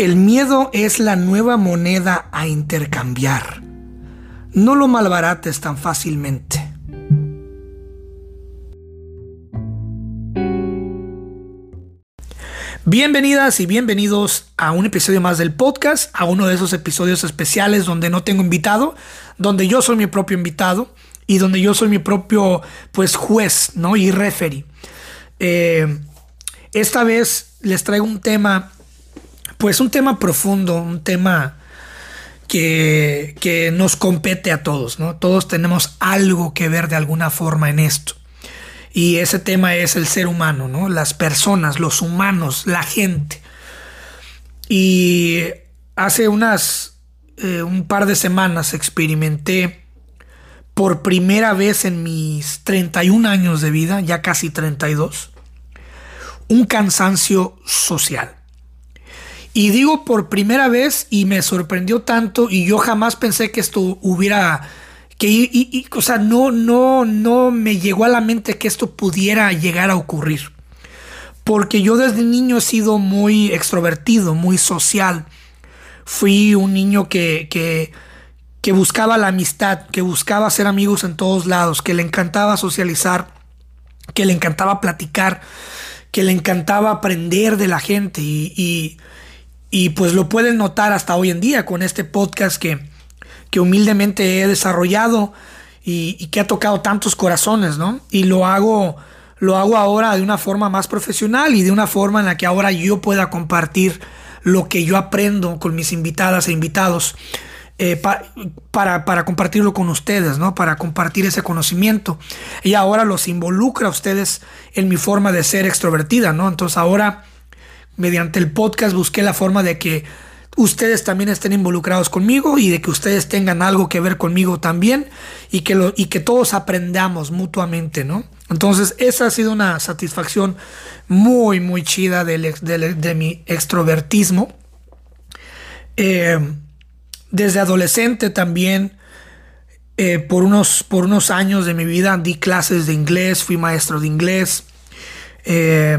El miedo es la nueva moneda a intercambiar. No lo malbarates tan fácilmente. Bienvenidas y bienvenidos a un episodio más del podcast, a uno de esos episodios especiales donde no tengo invitado, donde yo soy mi propio invitado y donde yo soy mi propio pues juez, ¿no? Y referee. Eh, esta vez les traigo un tema pues un tema profundo, un tema que, que, nos compete a todos, ¿no? Todos tenemos algo que ver de alguna forma en esto. Y ese tema es el ser humano, ¿no? Las personas, los humanos, la gente. Y hace unas, eh, un par de semanas experimenté por primera vez en mis 31 años de vida, ya casi 32, un cansancio social. Y digo por primera vez y me sorprendió tanto y yo jamás pensé que esto hubiera que y, o sea, no no no me llegó a la mente que esto pudiera llegar a ocurrir. Porque yo desde niño he sido muy extrovertido, muy social. Fui un niño que, que, que buscaba la amistad, que buscaba hacer amigos en todos lados, que le encantaba socializar, que le encantaba platicar, que le encantaba aprender de la gente y y pues lo pueden notar hasta hoy en día con este podcast que, que humildemente he desarrollado y, que ha tocado tantos corazones, ¿no? Y lo hago, lo hago ahora de una forma más profesional y de una forma en la que ahora yo pueda compartir lo que yo aprendo con mis invitadas e invitados. Eh, para, para, compartirlo con ustedes, ¿no? Para compartir ese conocimiento. Y ahora los involucra a ustedes en mi forma de ser extrovertida, ¿no? Entonces ahora mediante el podcast busqué la forma de que ustedes también estén involucrados conmigo y de que ustedes tengan algo que ver conmigo también y que, lo, y que todos aprendamos mutuamente, ¿no? Entonces, esa ha sido una satisfacción muy, muy chida de mi extrovertismo. Eh, desde adolescente también, eh, por, unos, por unos años de mi vida, di clases de inglés, fui maestro de inglés. Eh,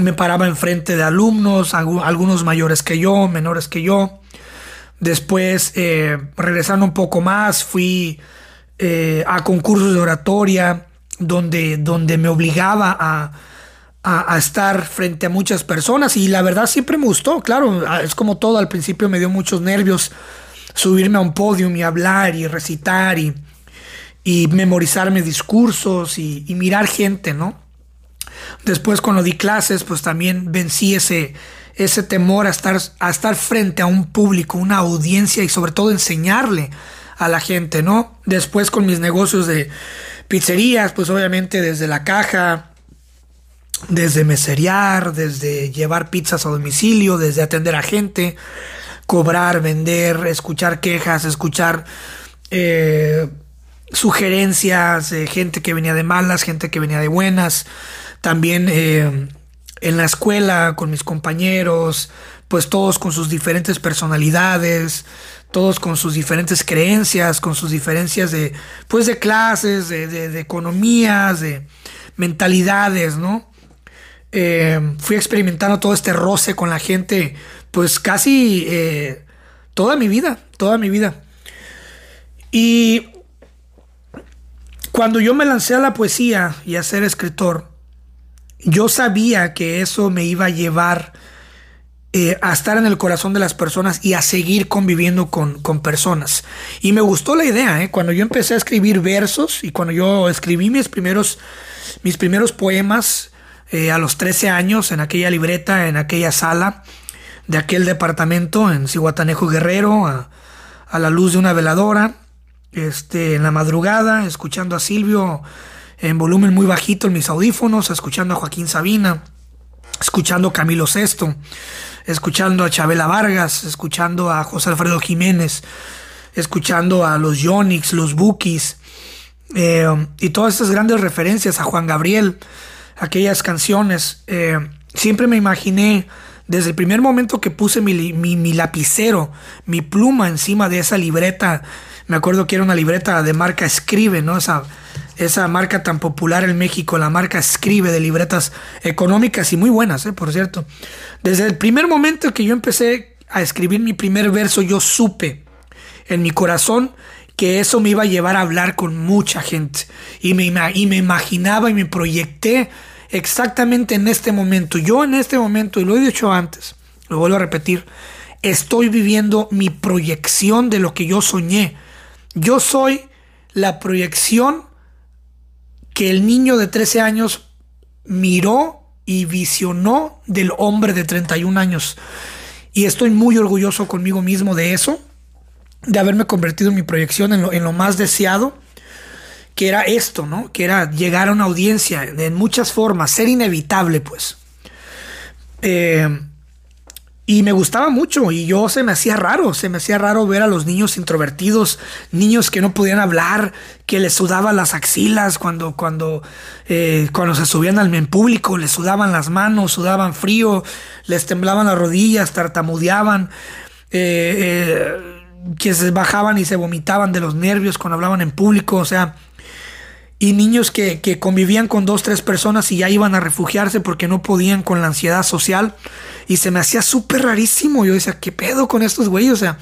me paraba enfrente de alumnos, algunos mayores que yo, menores que yo. Después, eh, regresando un poco más, fui eh, a concursos de oratoria donde, donde me obligaba a, estar frente a muchas personas y la verdad siempre me gustó, claro, es como todo, al principio me dio muchos nervios subirme a un podio y hablar y recitar y, y memorizarme discursos y mirar gente, ¿no? Después cuando di clases, pues también vencí ese, ese temor a estar, a estar frente a un público, una audiencia y sobre todo enseñarle a la gente, ¿no? Después con mis negocios de pizzerías, pues obviamente desde la caja, desde meserear, desde llevar pizzas a domicilio, desde atender a gente, cobrar, vender, escuchar quejas, escuchar eh, sugerencias gente que venía de malas, gente que venía de buenas, también eh, en la escuela con mis compañeros, pues todos con sus diferentes personalidades, todos con sus diferentes creencias, con sus diferencias de, pues de clases, de, economías, de mentalidades, ¿no? Eh, fui experimentando todo este roce con la gente, pues casi eh, toda mi vida, toda mi vida. Y cuando yo me lancé a la poesía y a ser escritor, yo sabía que eso me iba a llevar eh, a estar en el corazón de las personas y a seguir conviviendo con, personas. Y me gustó la idea, ¿eh? cuando yo empecé a escribir versos y cuando yo escribí mis primeros, mis primeros poemas eh, a los 13 años en aquella libreta, en aquella sala de aquel departamento en Cihuatanejo Guerrero, a, a la luz de una veladora, este, en la madrugada, escuchando a Silvio en volumen muy bajito en mis audífonos, escuchando a Joaquín Sabina, escuchando a Camilo Sesto, escuchando a Chabela Vargas, escuchando a José Alfredo Jiménez, escuchando a los Yonix, los Bookies, eh, y todas estas grandes referencias a Juan Gabriel, aquellas canciones. Eh, siempre me imaginé, desde el primer momento que puse mi, mi lapicero, mi pluma encima de esa libreta, me acuerdo que era una libreta de marca Escribe, ¿no? Esa, esa marca tan popular en México, la marca Escribe de libretas económicas y muy buenas, ¿eh? por cierto. Desde el primer momento que yo empecé a escribir mi primer verso, yo supe en mi corazón que eso me iba a llevar a hablar con mucha gente. Y me, y me imaginaba y me proyecté exactamente en este momento. Yo en este momento, y lo he dicho antes, lo vuelvo a repetir, estoy viviendo mi proyección de lo que yo soñé. Yo soy la proyección que el niño de 13 años miró y visionó del hombre de 31 años. Y estoy muy orgulloso conmigo mismo de eso, de haberme convertido en mi proyección en lo, más deseado, que era esto, ¿no? Que era llegar a una audiencia en muchas formas, ser inevitable, pues. Eh, y me gustaba mucho y yo se me hacía raro, se me hacía raro ver a los niños introvertidos, niños que no podían hablar, que les sudaban las axilas cuando, cuando, eh, cuando se subían al en público, les sudaban las manos, sudaban frío, les temblaban las rodillas, tartamudeaban, eh, eh, que se bajaban y se vomitaban de los nervios cuando hablaban en público, o sea, y niños que, que, convivían con dos, tres personas y ya iban a refugiarse porque no podían con la ansiedad social. Y se me hacía súper rarísimo. Yo decía, ¿qué pedo con estos güeyes? O sea,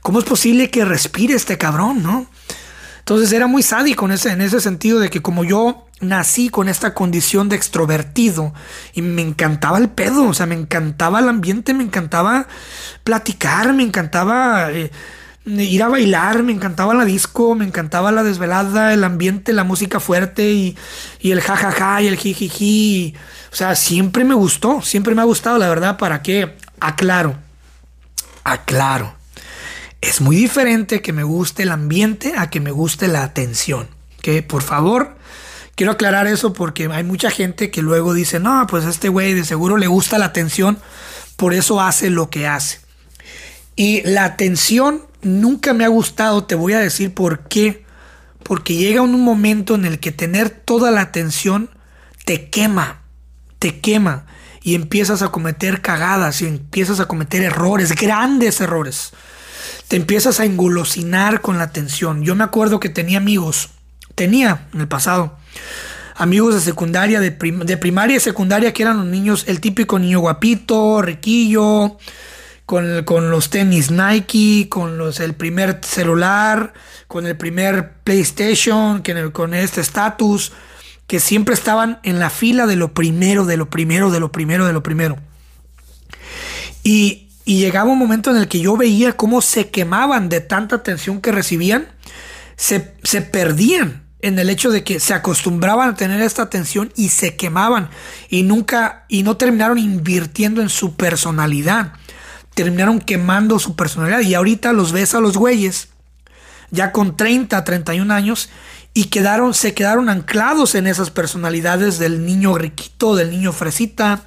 ¿cómo es posible que respire este cabrón, no? Entonces era muy sádico en ese, en ese sentido de que como yo nací con esta condición de extrovertido y me encantaba el pedo, o sea, me encantaba el ambiente, me encantaba platicar, me encantaba... Eh, ir a bailar, me encantaba la disco, me encantaba la desvelada, el ambiente, la música fuerte y, el jajaja y el jijiji. O sea, siempre me gustó, siempre me ha gustado, la verdad, ¿para qué? Aclaro, aclaro. Es muy diferente que me guste el ambiente a que me guste la atención. Que por favor, quiero aclarar eso porque hay mucha gente que luego dice, no, pues este güey de seguro le gusta la atención, por eso hace lo que hace. Y la atención nunca me ha gustado, te voy a decir por qué. Porque llega un momento en el que tener toda la atención te quema, te quema y empiezas a cometer cagadas y empiezas a cometer errores, grandes errores. Te empiezas a engolosinar con la atención. Yo me acuerdo que tenía amigos, tenía en el pasado, amigos de secundaria, de, de primaria y secundaria que eran los niños, el típico niño guapito, riquillo, con, los tenis Nike, con los, el primer celular, con el primer PlayStation, que, con este estatus, que siempre estaban en la fila de lo primero, de lo primero, de lo primero, de lo primero. Y, llegaba un momento en el que yo veía cómo se quemaban de tanta atención que recibían, se perdían en el hecho de que se acostumbraban a tener esta atención y se quemaban y nunca y no terminaron invirtiendo en su personalidad terminaron quemando su personalidad. Y ahorita los ves a los güeyes, ya con 30, 31 años, y quedaron, se quedaron anclados en esas personalidades del niño riquito, del niño fresita,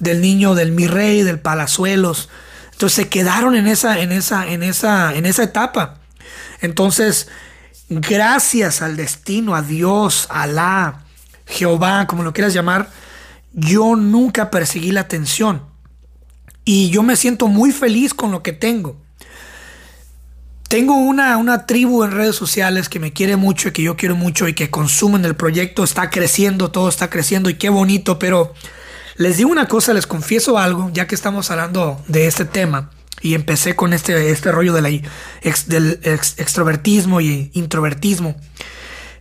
del niño del mi rey, del palazuelos. Entonces se quedaron en esa, en esa, en esa, en esa etapa. Entonces, gracias al destino, a Dios, a Alá, Jehová, como lo quieras llamar, yo nunca perseguí la atención. Y yo me siento muy feliz con lo que tengo. Tengo una, una tribu en redes sociales que me quiere mucho y que yo quiero mucho y que consumen el proyecto. Está creciendo, todo está creciendo y qué bonito. Pero les digo una cosa, les confieso algo, ya que estamos hablando de este tema. Y empecé con este, este rollo del extrovertismo y introvertismo.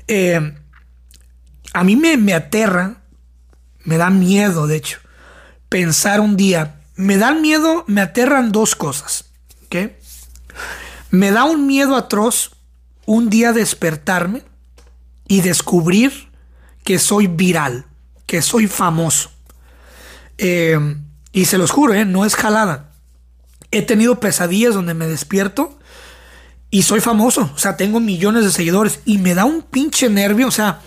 Eh, a mí me, me aterra, me da miedo, de hecho, pensar un día me dan miedo, me aterran dos cosas. ¿ok? Me da un miedo atroz un día despertarme y descubrir que soy viral, que soy famoso. Eh, y se los juro, ¿eh? no es jalada. He tenido pesadillas donde me despierto y soy famoso. O sea, tengo millones de seguidores y me da un pinche nervio. O sea,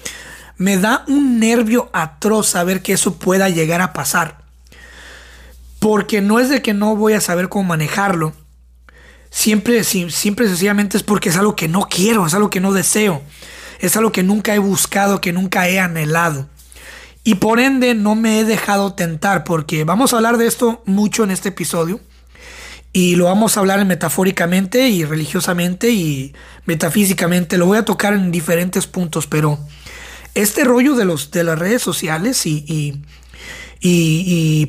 me da un nervio atroz saber que eso pueda llegar a pasar. Porque no es de que no voy a saber cómo manejarlo. Siempre, siempre sencillamente es porque es algo que no quiero, es algo que no deseo. Es algo que nunca he buscado, que nunca he anhelado. Y por ende no me he dejado tentar porque vamos a hablar de esto mucho en este episodio. Y lo vamos a hablar metafóricamente y religiosamente y metafísicamente. Lo voy a tocar en diferentes puntos, pero este rollo de, los, de las redes sociales y, y,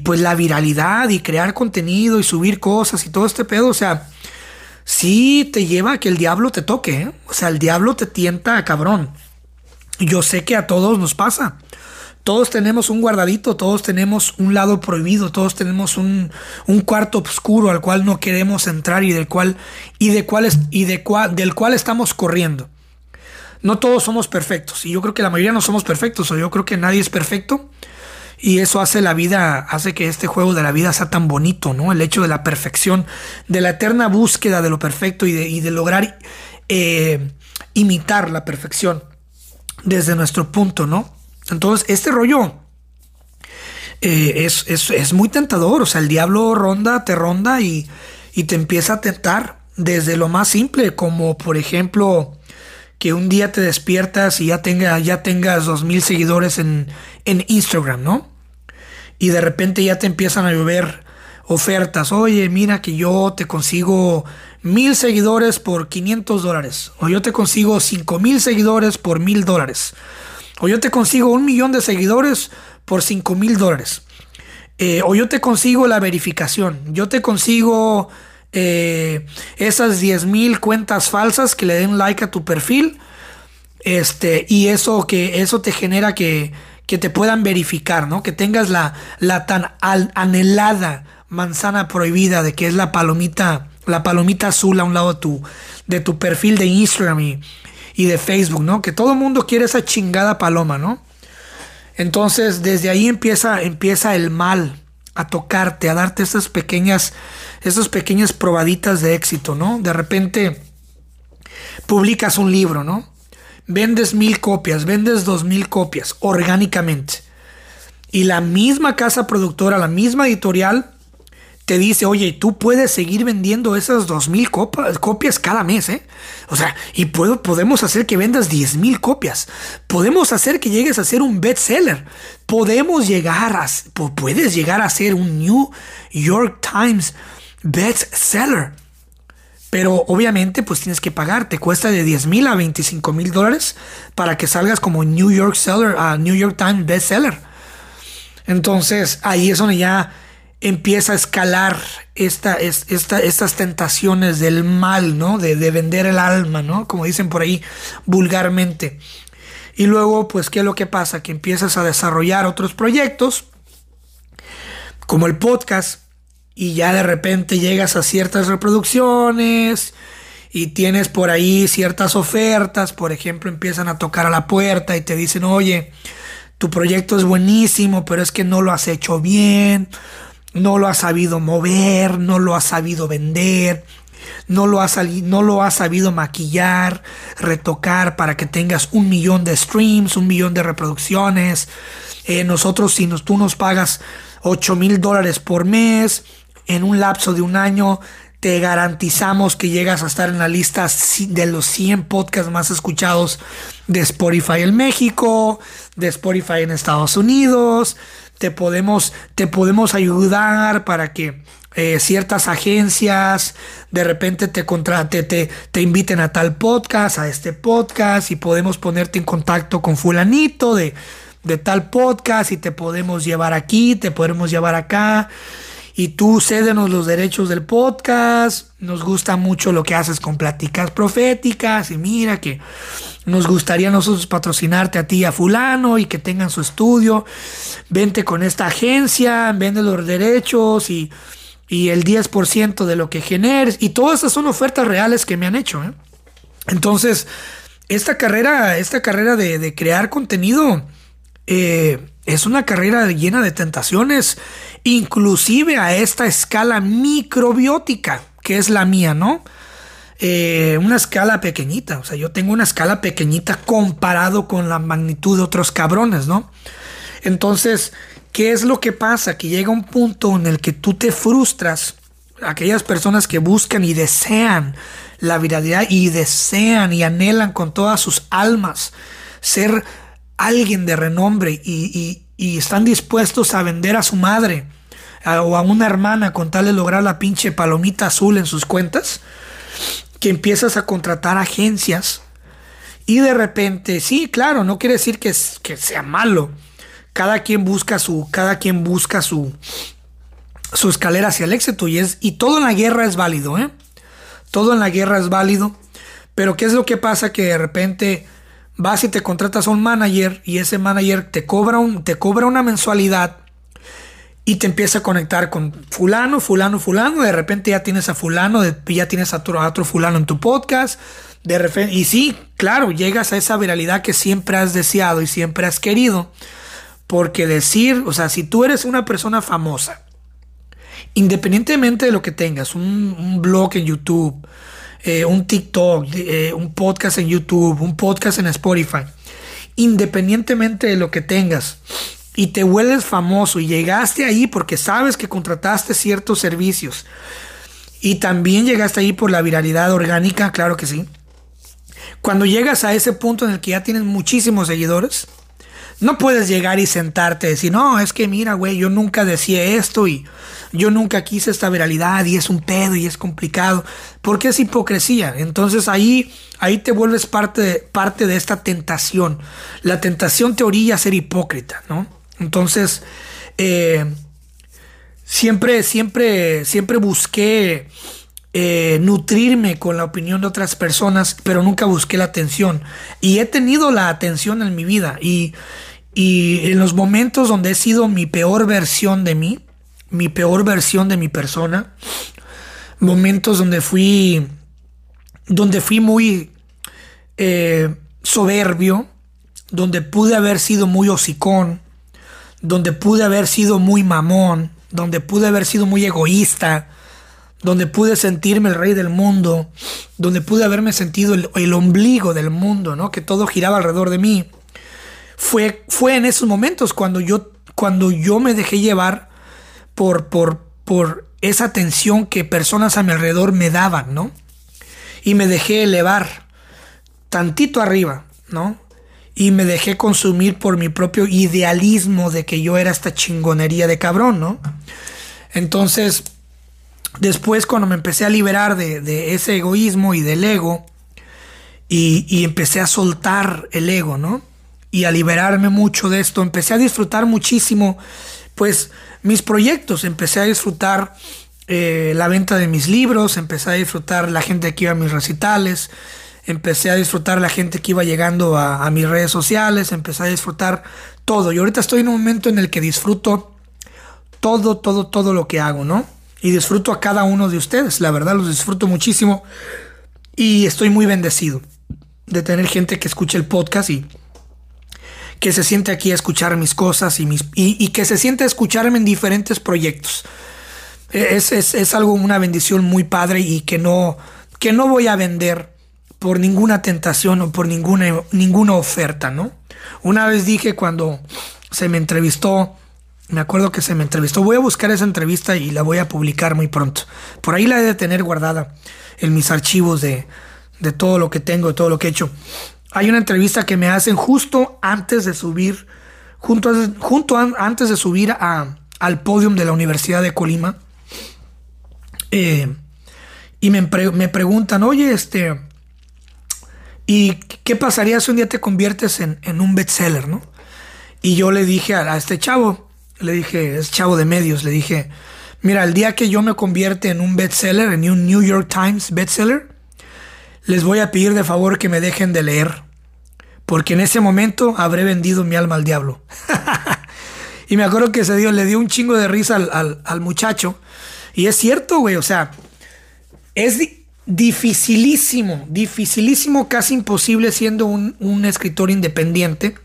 pues la viralidad y crear contenido y subir cosas y todo este pedo, o sea, sí te lleva a que el diablo te toque, ¿eh? o sea, el diablo te tienta a cabrón. Yo sé que a todos nos pasa. Todos tenemos un guardadito, todos tenemos un lado prohibido, todos tenemos un, cuarto oscuro al cual no queremos entrar y del cual, y de cuál y de cual, del cual estamos corriendo. No todos somos perfectos, y yo creo que la mayoría no somos perfectos, o yo creo que nadie es perfecto. Y eso hace la vida, hace que este juego de la vida sea tan bonito, ¿no? El hecho de la perfección, de la eterna búsqueda de lo perfecto y de, lograr eh, imitar la perfección desde nuestro punto, ¿no? Entonces, este rollo eh, es, muy tentador, o sea, el diablo ronda, te ronda y, te empieza a tentar desde lo más simple, como por ejemplo que un día te despiertas y ya, tenga, ya tengas dos mil seguidores en, en Instagram, ¿no? Y de repente ya te empiezan a llover ofertas. Oye, mira que yo te consigo mil seguidores por 500 dólares. O yo te consigo cinco mil seguidores por mil dólares. O yo te consigo un millón de seguidores por cinco mil dólares. Eh, o yo te consigo la verificación. Yo te consigo eh, esas 10 mil cuentas falsas que le den like a tu perfil. Este, y eso que eso te genera que que te puedan verificar, ¿no? Que tengas la, la tan anhelada manzana prohibida de que es la palomita, la palomita azul a un lado de tu, de tu perfil de Instagram y, de Facebook, ¿no? Que todo el mundo quiere esa chingada paloma, ¿no? Entonces, desde ahí empieza, empieza el mal a tocarte, a darte esas pequeñas, esas pequeñas probaditas de éxito, ¿no? De repente publicas un libro, ¿no? Vendes mil copias, vendes dos mil copias orgánicamente. Y la misma casa productora, la misma editorial, te dice, oye, tú puedes seguir vendiendo esas dos mil copias cada mes, ¿eh? O sea, y podemos hacer que vendas diez mil copias. Podemos hacer que llegues a ser un bestseller. Podemos llegar a, puedes llegar a ser un New York Times bestseller. Pero obviamente pues tienes que pagar, te cuesta de 10 mil a 25 mil dólares para que salgas como New York Seller, a New York Times bestseller. Entonces ahí es donde ya empieza a escalar esta, esta, estas tentaciones del mal, ¿no? De, de, vender el alma, ¿no? Como dicen por ahí vulgarmente. Y luego, pues, ¿qué es lo que pasa? Que empiezas a desarrollar otros proyectos, como el podcast, y ya de repente llegas a ciertas reproducciones y tienes por ahí ciertas ofertas, por ejemplo, empiezan a tocar a la puerta y te dicen, oye, tu proyecto es buenísimo, pero es que no lo has hecho bien, no lo has sabido mover, no lo has sabido vender, no lo has, no lo has sabido maquillar, retocar para que tengas un millón de streams, un millón de reproducciones. Eh, nosotros, si nos, tú nos pagas 8 mil dólares por mes, en un lapso de un año te garantizamos que llegas a estar en la lista de los 100 podcasts más escuchados de Spotify en México, de Spotify en Estados Unidos. Te podemos, te podemos ayudar para que eh, ciertas agencias de repente te, contrate, te, te inviten a tal podcast, a este podcast y podemos ponerte en contacto con fulanito de, de tal podcast y te podemos llevar aquí, te podemos llevar acá y tú cédenos los derechos del podcast. Nos gusta mucho lo que haces con pláticas proféticas y mira que nos gustaría nosotros patrocinarte a ti a fulano y que tengan su estudio. Vente con esta agencia, vende los derechos y, el 10% de lo que generes. Y todas esas son ofertas reales que me han hecho. ¿eh? Entonces, esta carrera, esta carrera de, crear contenido eh, es una carrera llena de tentaciones inclusive a esta escala microbiótica, que es la mía, ¿no? Eh, una escala pequeñita, o sea, yo tengo una escala pequeñita comparado con la magnitud de otros cabrones, ¿no? Entonces, ¿qué es lo que pasa? Que llega un punto en el que tú te frustras, aquellas personas que buscan y desean la viralidad y desean y anhelan con todas sus almas ser alguien de renombre y, y están dispuestos a vender a su madre o a una hermana con tal de lograr la pinche palomita azul en sus cuentas, que empiezas a contratar agencias y de repente, sí, claro, no quiere decir que, que sea malo, cada quien busca su, cada quien busca su, su escalera hacia el éxito y es, y todo en la guerra es válido, ¿eh? Todo en la guerra es válido, pero ¿qué es lo que pasa? Que de repente vas y te contratas a un manager y ese manager te cobra, un, te cobra una mensualidad y te empieza a conectar con fulano, fulano, fulano, de repente ya tienes a fulano, ya tienes a otro, a otro fulano en tu podcast, de repente, y sí, claro, llegas a esa viralidad que siempre has deseado y siempre has querido, porque decir, o sea, si tú eres una persona famosa, independientemente de lo que tengas, un, blog en YouTube, eh, un TikTok, eh, un podcast en YouTube, un podcast en Spotify, independientemente de lo que tengas, y te vuelves famoso y llegaste ahí porque sabes que contrataste ciertos servicios y también llegaste ahí por la viralidad orgánica, claro que sí. Cuando llegas a ese punto en el que ya tienes muchísimos seguidores, no puedes llegar y sentarte y decir, no, es que mira, güey, yo nunca decía esto y yo nunca quise esta viralidad y es un pedo y es complicado, porque es hipocresía. Entonces ahí, ahí te vuelves parte de, parte de esta tentación. La tentación te orilla a ser hipócrita, ¿no? Entonces, eh, siempre, siempre, siempre busqué eh, nutrirme con la opinión de otras personas, pero nunca busqué la atención. Y he tenido la atención en mi vida. Y, y en los momentos donde he sido mi peor versión de mí, mi peor versión de mi persona, momentos donde fui, donde fui muy eh, soberbio, donde pude haber sido muy hocicón, donde pude haber sido muy mamón, donde pude haber sido muy egoísta, donde pude sentirme el rey del mundo, donde pude haberme sentido el, ombligo del mundo, ¿no? Que todo giraba alrededor de mí. Fue, fue en esos momentos cuando yo, cuando yo me dejé llevar por, por, por esa atención que personas a mi alrededor me daban, ¿no? Y me dejé elevar tantito arriba, ¿no? Y me dejé consumir por mi propio idealismo de que yo era esta chingonería de cabrón, ¿no? Entonces, después cuando me empecé a liberar de, ese egoísmo y del ego, y, y, empecé a soltar el ego, ¿no? Y a liberarme mucho de esto, empecé a disfrutar muchísimo, pues, mis proyectos, empecé a disfrutar eh, la venta de mis libros, empecé a disfrutar la gente que iba a mis recitales, empecé a disfrutar la gente que iba llegando a, mis redes sociales, empecé a disfrutar todo. Y ahorita estoy en un momento en el que disfruto todo, todo, todo lo que hago, ¿no? Y disfruto a cada uno de ustedes, la verdad los disfruto muchísimo y estoy muy bendecido de tener gente que escuche el podcast y que se siente aquí a escuchar mis cosas y, mis, y, que se siente a escucharme en diferentes proyectos. Es, es, es, algo, una bendición muy padre y que no, que no voy a vender por ninguna tentación o por ninguna, ninguna oferta, ¿no? Una vez dije cuando se me entrevistó, me acuerdo que se me entrevistó, voy a buscar esa entrevista y la voy a publicar muy pronto. Por ahí la he de tener guardada en mis archivos de, de todo lo que tengo, de todo lo que he hecho. Hay una entrevista que me hacen justo antes de subir, junto, junto antes de subir a, al podium de la Universidad de Colima. Eh, y me, me preguntan, oye, este, ¿Y qué pasaría si un día te conviertes en, un bestseller, no? Y yo le dije a, este chavo, le dije, es chavo de medios, le dije, mira, el día que yo me convierte en un bestseller, en un New York Times bestseller, les voy a pedir de favor que me dejen de leer, porque en ese momento habré vendido mi alma al diablo. y me acuerdo que ese día le dio un chingo de risa al, al muchacho. Y es cierto, güey, o sea, es dificilísimo, dificilísimo, casi imposible siendo un, escritor independiente,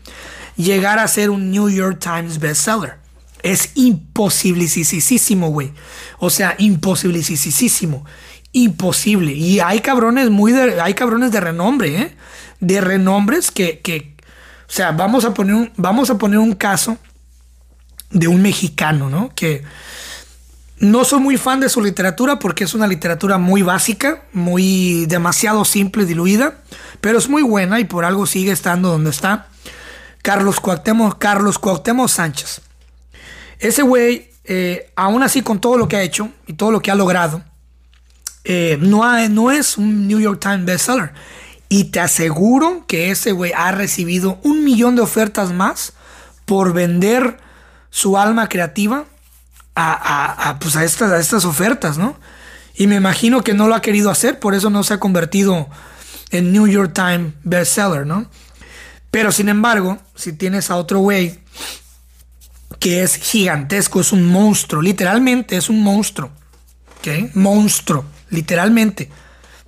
llegar a ser un New York Times bestseller. Es imposibilisísimo, güey. O sea, imposibilisísimo. Imposible. Y hay cabrones muy de, hay cabrones de renombre, ¿eh? De renombres que, que o sea, vamos a poner un, vamos a poner un caso de un mexicano, ¿no? Que, no soy muy fan de su literatura porque es una literatura muy básica, muy demasiado simple, diluida, pero es muy buena y por algo sigue estando donde está. Carlos Cuauhtémoc, Carlos Cuauhtémoc Sánchez. Ese güey, eh, aún así con todo lo que ha hecho y todo lo que ha logrado, eh, no, no es un New York Times bestseller. Y te aseguro que ese güey ha recibido un millón de ofertas más por vender su alma creativa a, pues a, estas, a estas ofertas, ¿no? Y me imagino que no lo ha querido hacer, por eso no se ha convertido en New York Times bestseller, ¿no? Pero sin embargo, si tienes a otro güey que es gigantesco, es un monstruo, literalmente es un monstruo, ¿ok? Monstruo, literalmente,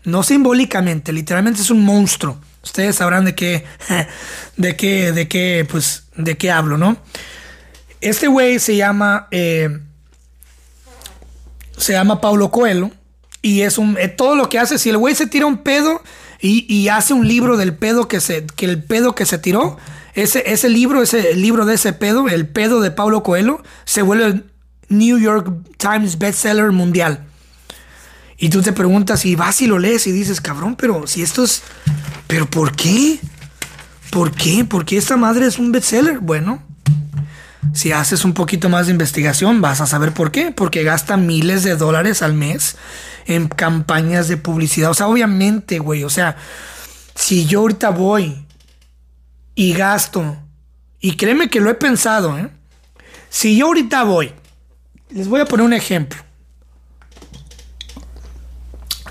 no simbólicamente, literalmente es un monstruo. Ustedes sabrán de qué, de qué, de qué, pues, de qué hablo, ¿no? Este güey se llama, eh, se llama Paulo Coelho y es un, eh, todo lo que hace, si el güey se tira un pedo y, hace un libro del pedo que se, que el pedo que se tiró, ese, ese libro, ese libro de ese pedo, el pedo de Paulo Coelho, se vuelve New York Times bestseller mundial. Y tú te preguntas y vas y lo lees y dices, cabrón, pero si esto es, pero ¿por qué? ¿Por qué? ¿Por qué esta madre es un bestseller? Bueno, si haces un poquito más de investigación, vas a saber por qué. Porque gasta miles de dólares al mes en campañas de publicidad. O sea, obviamente, güey. O sea, si yo ahorita voy y gasto, y créeme que lo he pensado, ¿eh? Si yo ahorita voy, les voy a poner un ejemplo.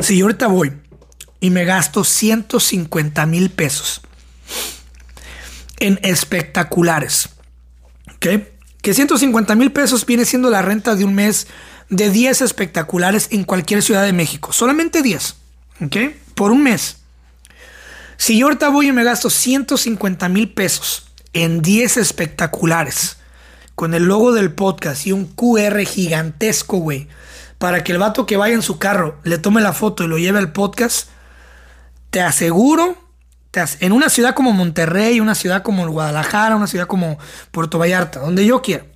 Si yo ahorita voy y me gasto 150 mil pesos en espectaculares, Que 150 mil pesos viene siendo la renta de un mes de 10 espectaculares en cualquier ciudad de México. Solamente 10. ¿Ok? Por un mes. Si yo ahorita voy y me gasto 150 mil pesos en 10 espectaculares, con el logo del podcast y un QR gigantesco, güey, para que el vato que vaya en su carro le tome la foto y lo lleve al podcast, te aseguro en una ciudad como Monterrey, una ciudad como Guadalajara, una ciudad como Puerto Vallarta, donde yo quiera,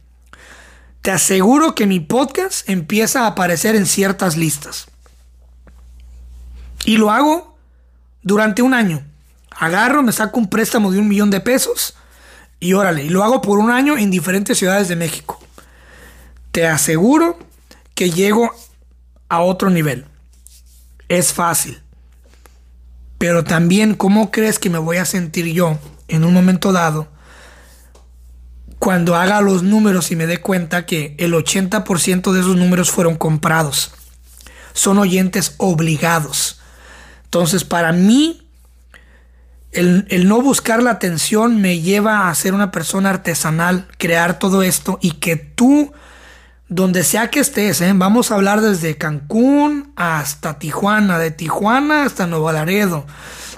te aseguro que mi podcast empieza a aparecer en ciertas listas. Y lo hago durante un año. Agarro, me saco un préstamo de un millón de pesos y órale, y lo hago por un año en diferentes ciudades de México. Te aseguro que llego a otro nivel. Es fácil. Pero también, ¿cómo crees que me voy a sentir yo en un momento dado cuando haga los números y me dé cuenta que el 80% de esos números fueron comprados? Son oyentes obligados. Entonces, para mí, el, el, no buscar la atención me lleva a ser una persona artesanal, crear todo esto y que tú donde sea que estés, ¿eh? vamos a hablar desde Cancún hasta Tijuana, de Tijuana hasta Nuevo Laredo,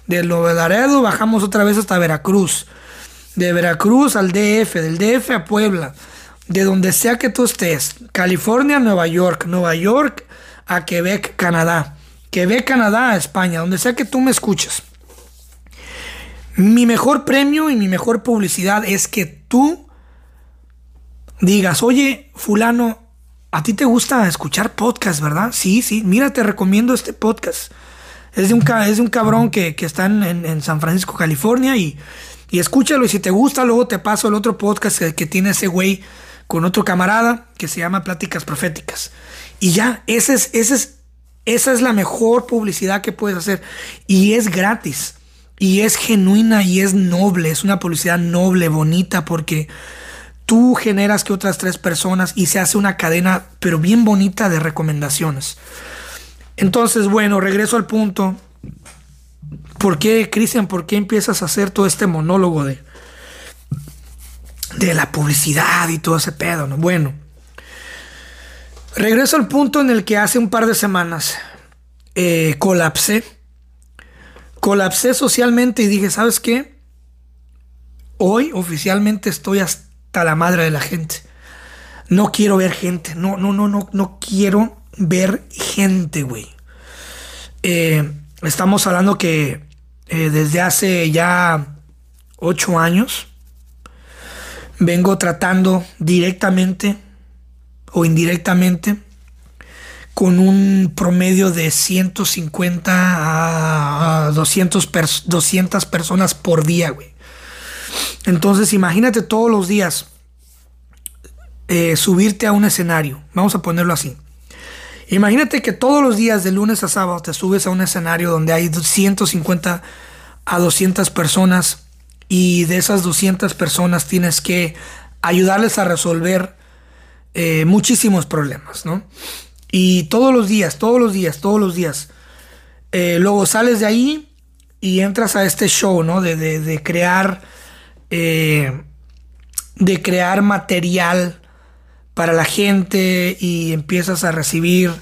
de Nuevo Laredo bajamos otra vez hasta Veracruz, de Veracruz al DF, del DF a Puebla, de donde sea que tú estés, California, Nueva York, Nueva York a Quebec, Canadá, Quebec, Canadá España, donde sea que tú me escuches. Mi mejor premio y mi mejor publicidad es que tú digas, oye, fulano, a ti te gusta escuchar podcast, ¿verdad? Sí, sí, mira, te recomiendo este podcast. Es de un, es de un cabrón que, está en, San Francisco, California, y, y, escúchalo. Y si te gusta, luego te paso el otro podcast que, tiene ese güey con otro camarada que se llama Pláticas Proféticas. Y ya, ese es, ese es, esa es la mejor publicidad que puedes hacer. Y es gratis. Y es genuina y es noble. Es una publicidad noble, bonita, porque tú generas que otras tres personas y se hace una cadena, pero bien bonita de recomendaciones. Entonces, bueno, regreso al punto. ¿Por qué, Cristian, por qué empiezas a hacer todo este monólogo de, de la publicidad y todo ese pedo? ¿no? Bueno, regreso al punto en el que hace un par de semanas eh, colapsé. Colapsé socialmente y dije, ¿sabes qué? Hoy oficialmente estoy hasta la madre de la gente. No quiero ver gente. No, no, no, no, no quiero ver gente, güey. Eh, estamos hablando que eh, desde hace ya ocho años vengo tratando directamente o indirectamente con un promedio de 150 a 200, 200 personas por día, güey. Entonces imagínate todos los días eh, subirte a un escenario, vamos a ponerlo así. Imagínate que todos los días de lunes a sábado te subes a un escenario donde hay 150 a 200 personas y de esas 200 personas tienes que ayudarles a resolver eh, muchísimos problemas, ¿no? Y todos los días, todos los días, todos los días. Eh, luego sales de ahí y entras a este show, ¿no? De, de, crear. Eh, de crear material para la gente y empiezas a recibir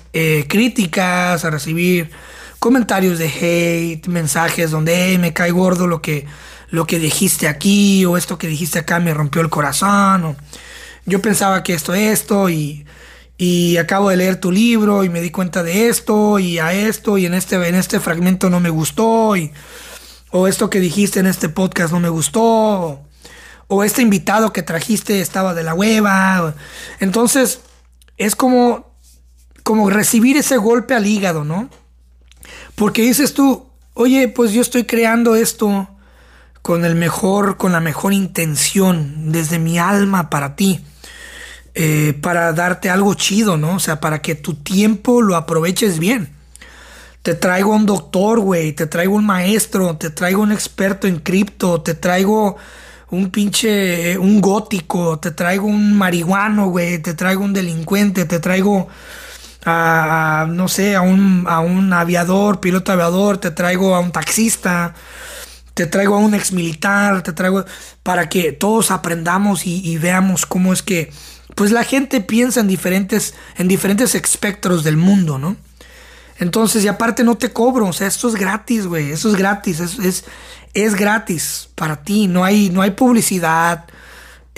críticas, a recibir comentarios de hate, mensajes donde me cae gordo lo que, lo que dijiste aquí o esto que dijiste acá me rompió el corazón o yo pensaba que esto, esto y, y acabo de leer tu libro y me di cuenta de esto y a esto y en este, en este fragmento no me gustó o esto que dijiste en este podcast no me gustó o, este invitado que trajiste estaba de la hueva. Entonces es como, como recibir ese golpe al hígado, ¿no? Porque dices tú, oye, pues yo estoy creando esto con el mejor, con la mejor intención, desde mi alma para ti, eh, para darte algo chido, ¿no? O sea, para que tu tiempo lo aproveches bien. Te traigo un doctor, güey, te traigo un maestro, te traigo un experto en cripto, te traigo un pinche, un gótico, te traigo un marihuano, güey, te traigo un delincuente, te traigo a, no sé, a un, a un aviador, piloto aviador, te traigo a un taxista, te traigo a un ex militar, te traigo para que todos aprendamos y, veamos cómo es que, pues la gente piensa en diferentes, en diferentes espectros del mundo, ¿no? Entonces, y aparte no te cobro, o sea, esto es gratis, güey, eso es gratis, es, es, es gratis para ti, no hay, no hay publicidad,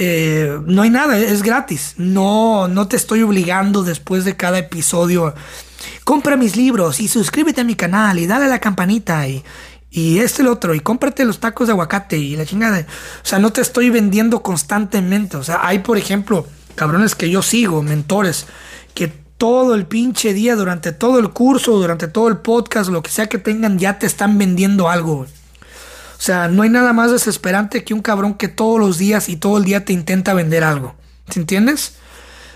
eh, no hay nada, es gratis. No, no te estoy obligando después de cada episodio. Compra mis libros y suscríbete a mi canal y dale a la campanita y, y este el otro y cómprate los tacos de aguacate y la chingada. O sea, no te estoy vendiendo constantemente. O sea, hay, por ejemplo, cabrones que yo sigo, mentores, que todo el pinche día, durante todo el curso, durante todo el podcast, lo que sea que tengan, ya te están vendiendo algo. O sea, no hay nada más desesperante que un cabrón que todos los días y todo el día te intenta vender algo. ¿Se entiendes?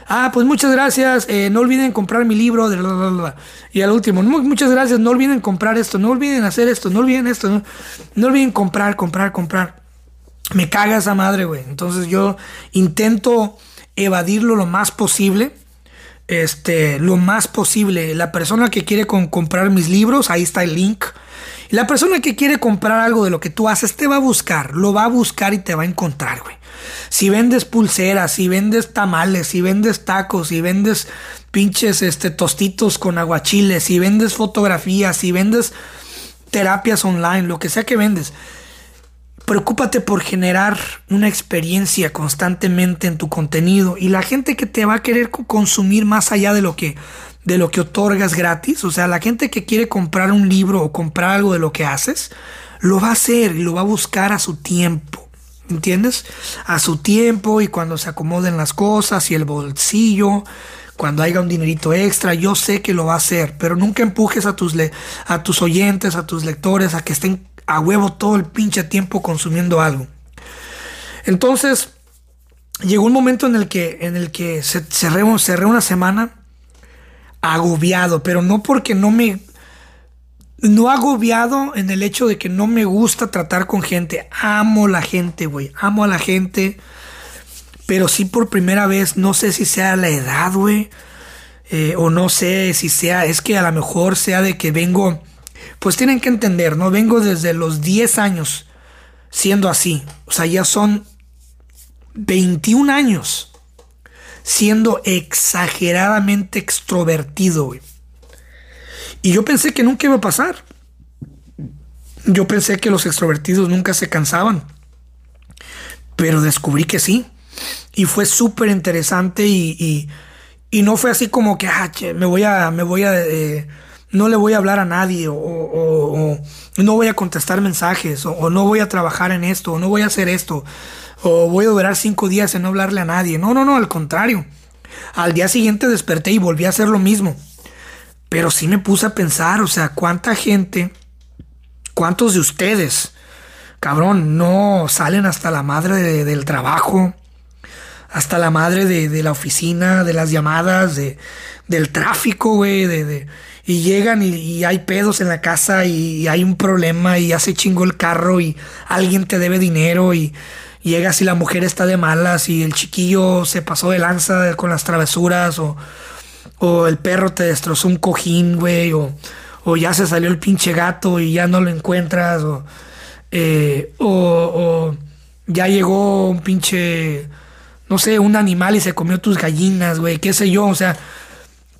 Ah, pues muchas gracias. Eh, no olviden comprar mi libro. De Y al último, muchas gracias. No olviden comprar esto. No olviden hacer esto. No olviden esto. No, no olviden comprar, comprar, comprar. Me caga esa madre, güey. Entonces yo intento evadirlo lo más posible. Este, lo más posible. La persona que quiere comprar mis libros, ahí está el link. La persona que quiere comprar algo de lo que tú haces te va a buscar, lo va a buscar y te va a encontrar, güey. Si vendes pulseras, si vendes tamales, si vendes tacos, si vendes pinches este, tostitos con aguachiles, si vendes fotografías, si vendes terapias online, lo que sea que vendes, preocúpate por generar una experiencia constantemente en tu contenido y la gente que te va a querer consumir más allá de lo que de lo que otorgas gratis. O sea, la gente que quiere comprar un libro o comprar algo de lo que haces, lo va a hacer y lo va a buscar a su tiempo. ¿Entiendes? A su tiempo y cuando se acomoden las cosas y el bolsillo, cuando haya un dinerito extra, yo sé que lo va a hacer, pero nunca empujes a tus, a tus oyentes, a tus lectores, a que estén a huevo todo el pinche tiempo consumiendo algo. Entonces, llegó un momento en el que, en el que cerré una semana agobiado, pero no porque no me... No agobiado en el hecho de que no me gusta tratar con gente. Amo la gente, güey. Amo a la gente. Pero sí por primera vez, no sé si sea la edad, güey. Eh, o no sé si sea, es que a lo mejor sea de que vengo, pues tienen que entender, ¿no? Vengo desde los 10 años siendo así. O sea, ya son 21 años siendo exageradamente extrovertido, Y yo pensé que nunca iba a pasar. Yo pensé que los extrovertidos nunca se cansaban. Pero descubrí que sí. Y fue súper interesante y, y, no fue así como que ah, me voy a, me voy a, eh, no le voy a hablar a nadie o, no voy a contestar mensajes o, no voy a trabajar en esto o no voy a hacer esto o voy a durar cinco días en no hablarle a nadie. No, no, no, al contrario. Al día siguiente desperté y volví a hacer lo mismo. Pero sí me puse a pensar, o sea, cuánta gente, cuántos de ustedes, cabrón, no salen hasta la madre del trabajo, hasta la madre de, la oficina, de las llamadas, de, del tráfico, güey, de, y llegan y, hay pedos en la casa y, hay un problema y hace chingo el carro y alguien te debe dinero y llegas y la mujer está de malas y el chiquillo se pasó de lanza con las travesuras o, o el perro te destrozó un cojín, güey, o, o, ya se salió el pinche gato y ya no lo encuentras, o, eh, o, o ya llegó un pinche, no sé, un animal y se comió tus gallinas, güey, qué sé yo, o sea,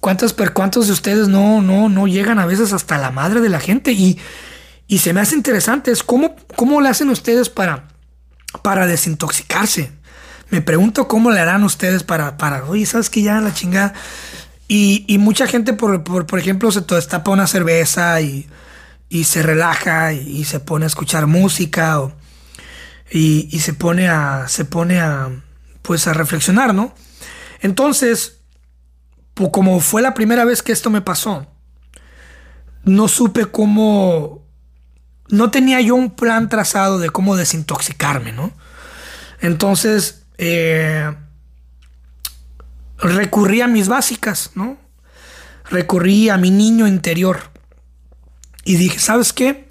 ¿cuántos, cuántos de ustedes no, no, no llegan a veces hasta la madre de la gente? Y, y se me hace interesante, es cómo, cómo hacen ustedes para para desintoxicarse. Me pregunto cómo le harán ustedes para, para oye, ¿sabes que ya la chingada? Y, mucha gente, por, por, ejemplo, se destapa una cerveza y, se relaja y, se pone a escuchar música o, y, se pone a, se pone a, pues a reflexionar, ¿no? Entonces, como fue la primera vez que esto me pasó, no supe cómo no tenía yo un plan trazado de cómo desintoxicarme, ¿no? Entonces, eh, recurrí a mis básicas, ¿no? Recurrí a mi niño interior. Y dije, ¿sabes qué?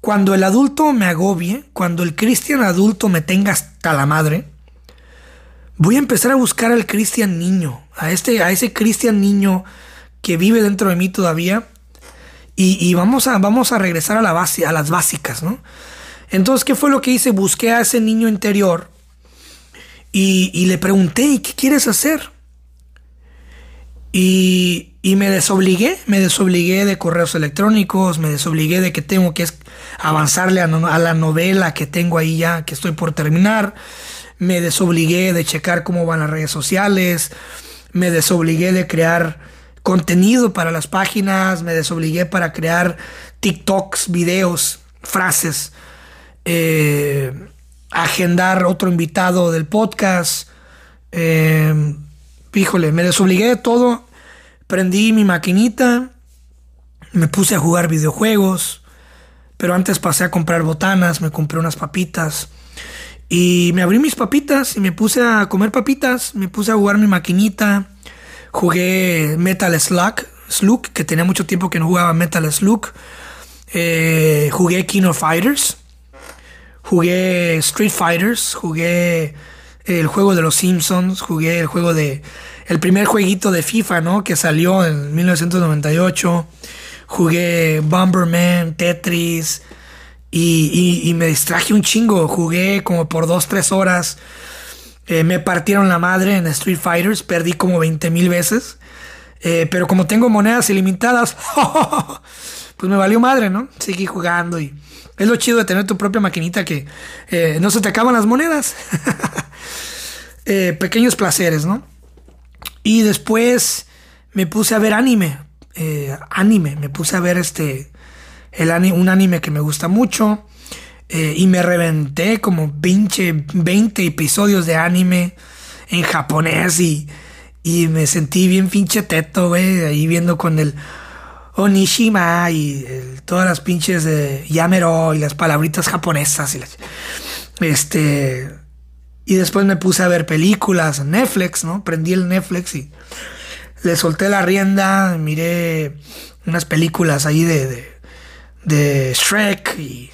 Cuando el adulto me agobie, cuando el cristian adulto me tenga hasta la madre, voy a empezar a buscar al cristian niño, a, este, a ese cristian niño que vive dentro de mí todavía y, vamos, a, vamos a regresar a, la base, a las básicas, ¿no? Entonces, ¿qué fue lo que hice? Busqué a ese niño interior y, le pregunté, ¿qué quieres hacer? Y, me desobligué, me desobligué de correos electrónicos, me desobligué de que tengo que avanzarle a, a, la novela que tengo ahí ya, que estoy por terminar, me desobligué de checar cómo van las redes sociales, me desobligué de crear contenido para las páginas, me desobligué para crear TikToks, videos, frases, eh, agendar otro invitado del podcast. Eh, híjole, me desobligué de todo, prendí mi maquinita, me puse a jugar videojuegos, pero antes pasé a comprar botanas, me compré unas papitas. Y me abrí mis papitas y me puse a comer papitas, me puse a jugar mi maquinita, Jugué Metal Slug, Slug, que tenía mucho tiempo que no jugaba Metal Slug. Eh, jugué King of Fighters. Jugué Street Fighters. Jugué el juego de los Simpsons. Jugué el juego de. El primer jueguito de FIFA, ¿no? Que salió en 1998. Jugué Bomberman, Tetris. Y, y me distraje un chingo. Jugué como por 2-3 horas. Eh, me partieron la madre en Street Fighters, perdí como 20 mil veces. Eh, pero como tengo monedas ilimitadas, pues me valió madre, ¿no? Seguí jugando y es lo chido de tener tu propia maquinita que eh, no se te acaban las monedas. pequeños placeres, ¿no? Y después me puse a ver anime. anime, me puse a ver este. El, un anime que me gusta mucho. Eh, y me reventé como 20, 20 episodios de anime en japonés y, y me sentí bien pinche teto, güey, ahí viendo con el Onishima y todas las pinches de Yamero y las palabritas japonesas y este y después me puse a ver películas Netflix, ¿no? Prendí el Netflix y le solté la rienda, miré unas películas ahí de, de Shrek y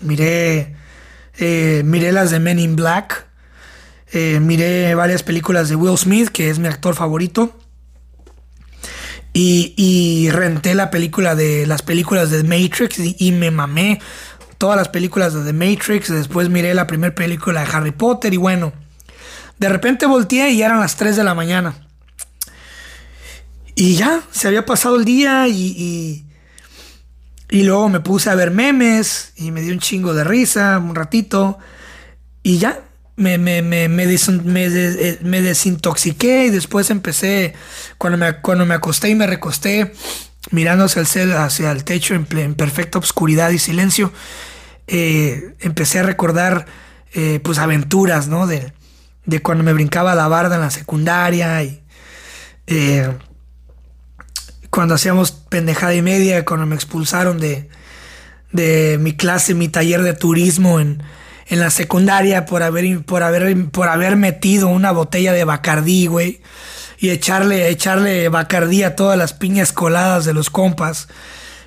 Miré, eh, miré las de Men in Black. Eh, miré varias películas de Will Smith, que es mi actor favorito. Y, renté la película de las películas de Matrix y, me mamé todas las películas de The Matrix. Después miré la primera película de Harry Potter y bueno, de repente volteé y eran las 3 de la mañana. Y ya, se había pasado el día y, y luego me puse a ver memes y me dio un chingo de risa un ratito. Y ya, me, me, me, me, eh, desintoxiqué y después empecé, cuando me, cuando me acosté y me recosté, mirando hacia el, hacia el techo en, perfecta oscuridad y silencio, eh, empecé a recordar eh, pues aventuras, ¿no? De, de, cuando me brincaba la barda en la secundaria y cuando hacíamos pendejada y media, cuando me expulsaron de, de mi clase, mi taller de turismo en, en la secundaria por haber, por, haber, por haber metido una botella de Bacardí, güey. Y echarle, echarle Bacardí a todas las piñas coladas de los compas.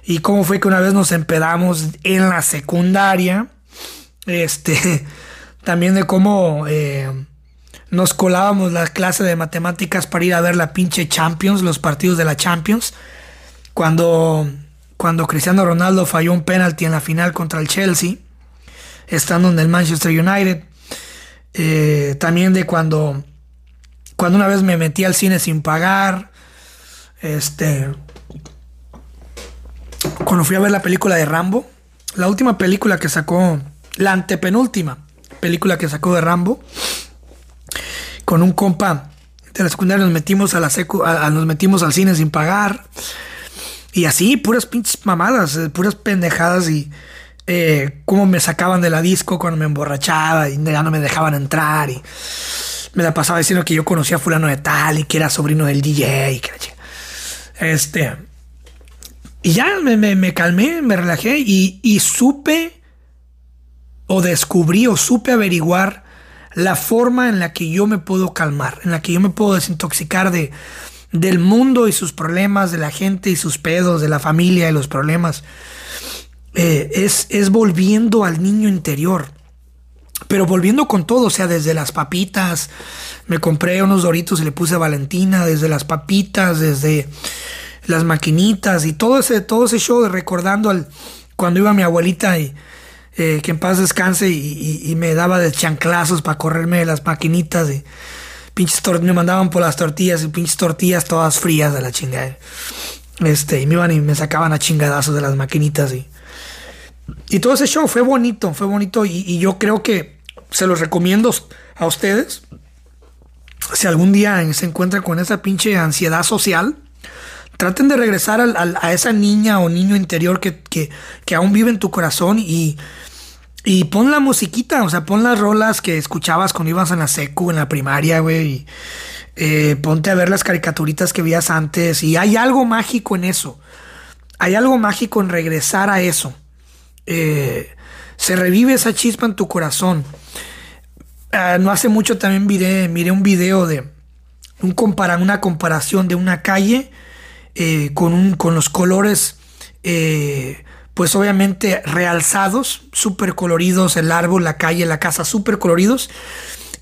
Y cómo fue que una vez nos empedamos en la secundaria. Este, También de cómo eh, nos colábamos la clase de matemáticas para ir a ver la pinche Champions, los partidos de la Champions. Cuando, cuando Cristiano Ronaldo falló un penalti en la final contra el Chelsea, estando en el Manchester United. Eh, también de cuando, cuando una vez me metí al cine sin pagar. Este. Cuando fui a ver la película de Rambo. La última película que sacó. La antepenúltima película que sacó de Rambo. Con un compa de la secundaria nos metimos a la secu, nos metimos al cine sin pagar. Y así, puras pinches mamadas, eh, puras pendejadas y eh, cómo me sacaban de la disco cuando me emborrachaba y ya no me dejaban entrar y me la pasaba diciendo que yo conocía a fulano de tal y que era sobrino del DJ y que este y ya me, calmé, me relajé y, y supe o descubrí o supe averiguar la forma en la que yo me puedo calmar, en la que yo me puedo desintoxicar de, del mundo y sus problemas, de la gente y sus pedos, de la familia y los problemas. Eh, es, es volviendo al niño interior. Pero volviendo con todo, o sea, desde las papitas, me compré unos doritos y le puse a Valentina, desde las papitas, desde las maquinitas y todo ese, todo ese show de recordando al, cuando iba mi abuelita y eh, que en paz descanse y, me daba de chanclazos para correrme de las maquinitas y pinches me mandaban por las tortillas y pinches tortillas todas frías de la chingada. Este, y me iban y me sacaban a chingadazos de las maquinitas y y todo ese show fue bonito, fue bonito y, yo creo que se los recomiendo a ustedes. Si algún día se encuentran con esa pinche ansiedad social, traten de regresar a, esa niña o niño interior que, que, aún vive en tu corazón y, y pon la musiquita, o sea, pon las rolas que escuchabas cuando ibas en la secu, en la primaria, güey. Eh, ponte a ver las caricaturitas que veías antes y hay algo mágico en eso. Hay algo mágico en regresar a eso. Eh, se revive esa chispa en tu corazón. Ah, no hace mucho también miré, miré un video de un compara, una comparación de una calle eh, con, un, con los colores, eh, pues obviamente realzados, súper coloridos, el árbol, la calle, la casa, súper coloridos,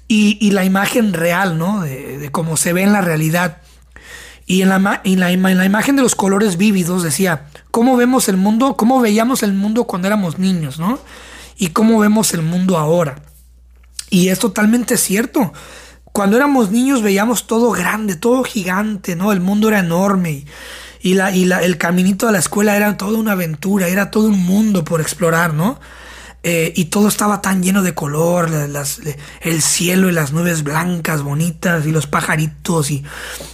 y, la imagen real, ¿no? De, cómo se ve en la realidad. Y en la, la, en la imagen de los colores vívidos decía, cómo vemos el mundo, cómo veíamos el mundo cuando éramos niños, ¿no? Y cómo vemos el mundo ahora. Y es totalmente cierto. Cuando éramos niños veíamos todo grande, todo gigante, ¿no? El mundo era enorme y, la, y la, el caminito de la escuela era toda una aventura, era todo un mundo por explorar, ¿no? Eh, y todo estaba tan lleno de color, el cielo y las nubes blancas, bonitas, y los pajaritos y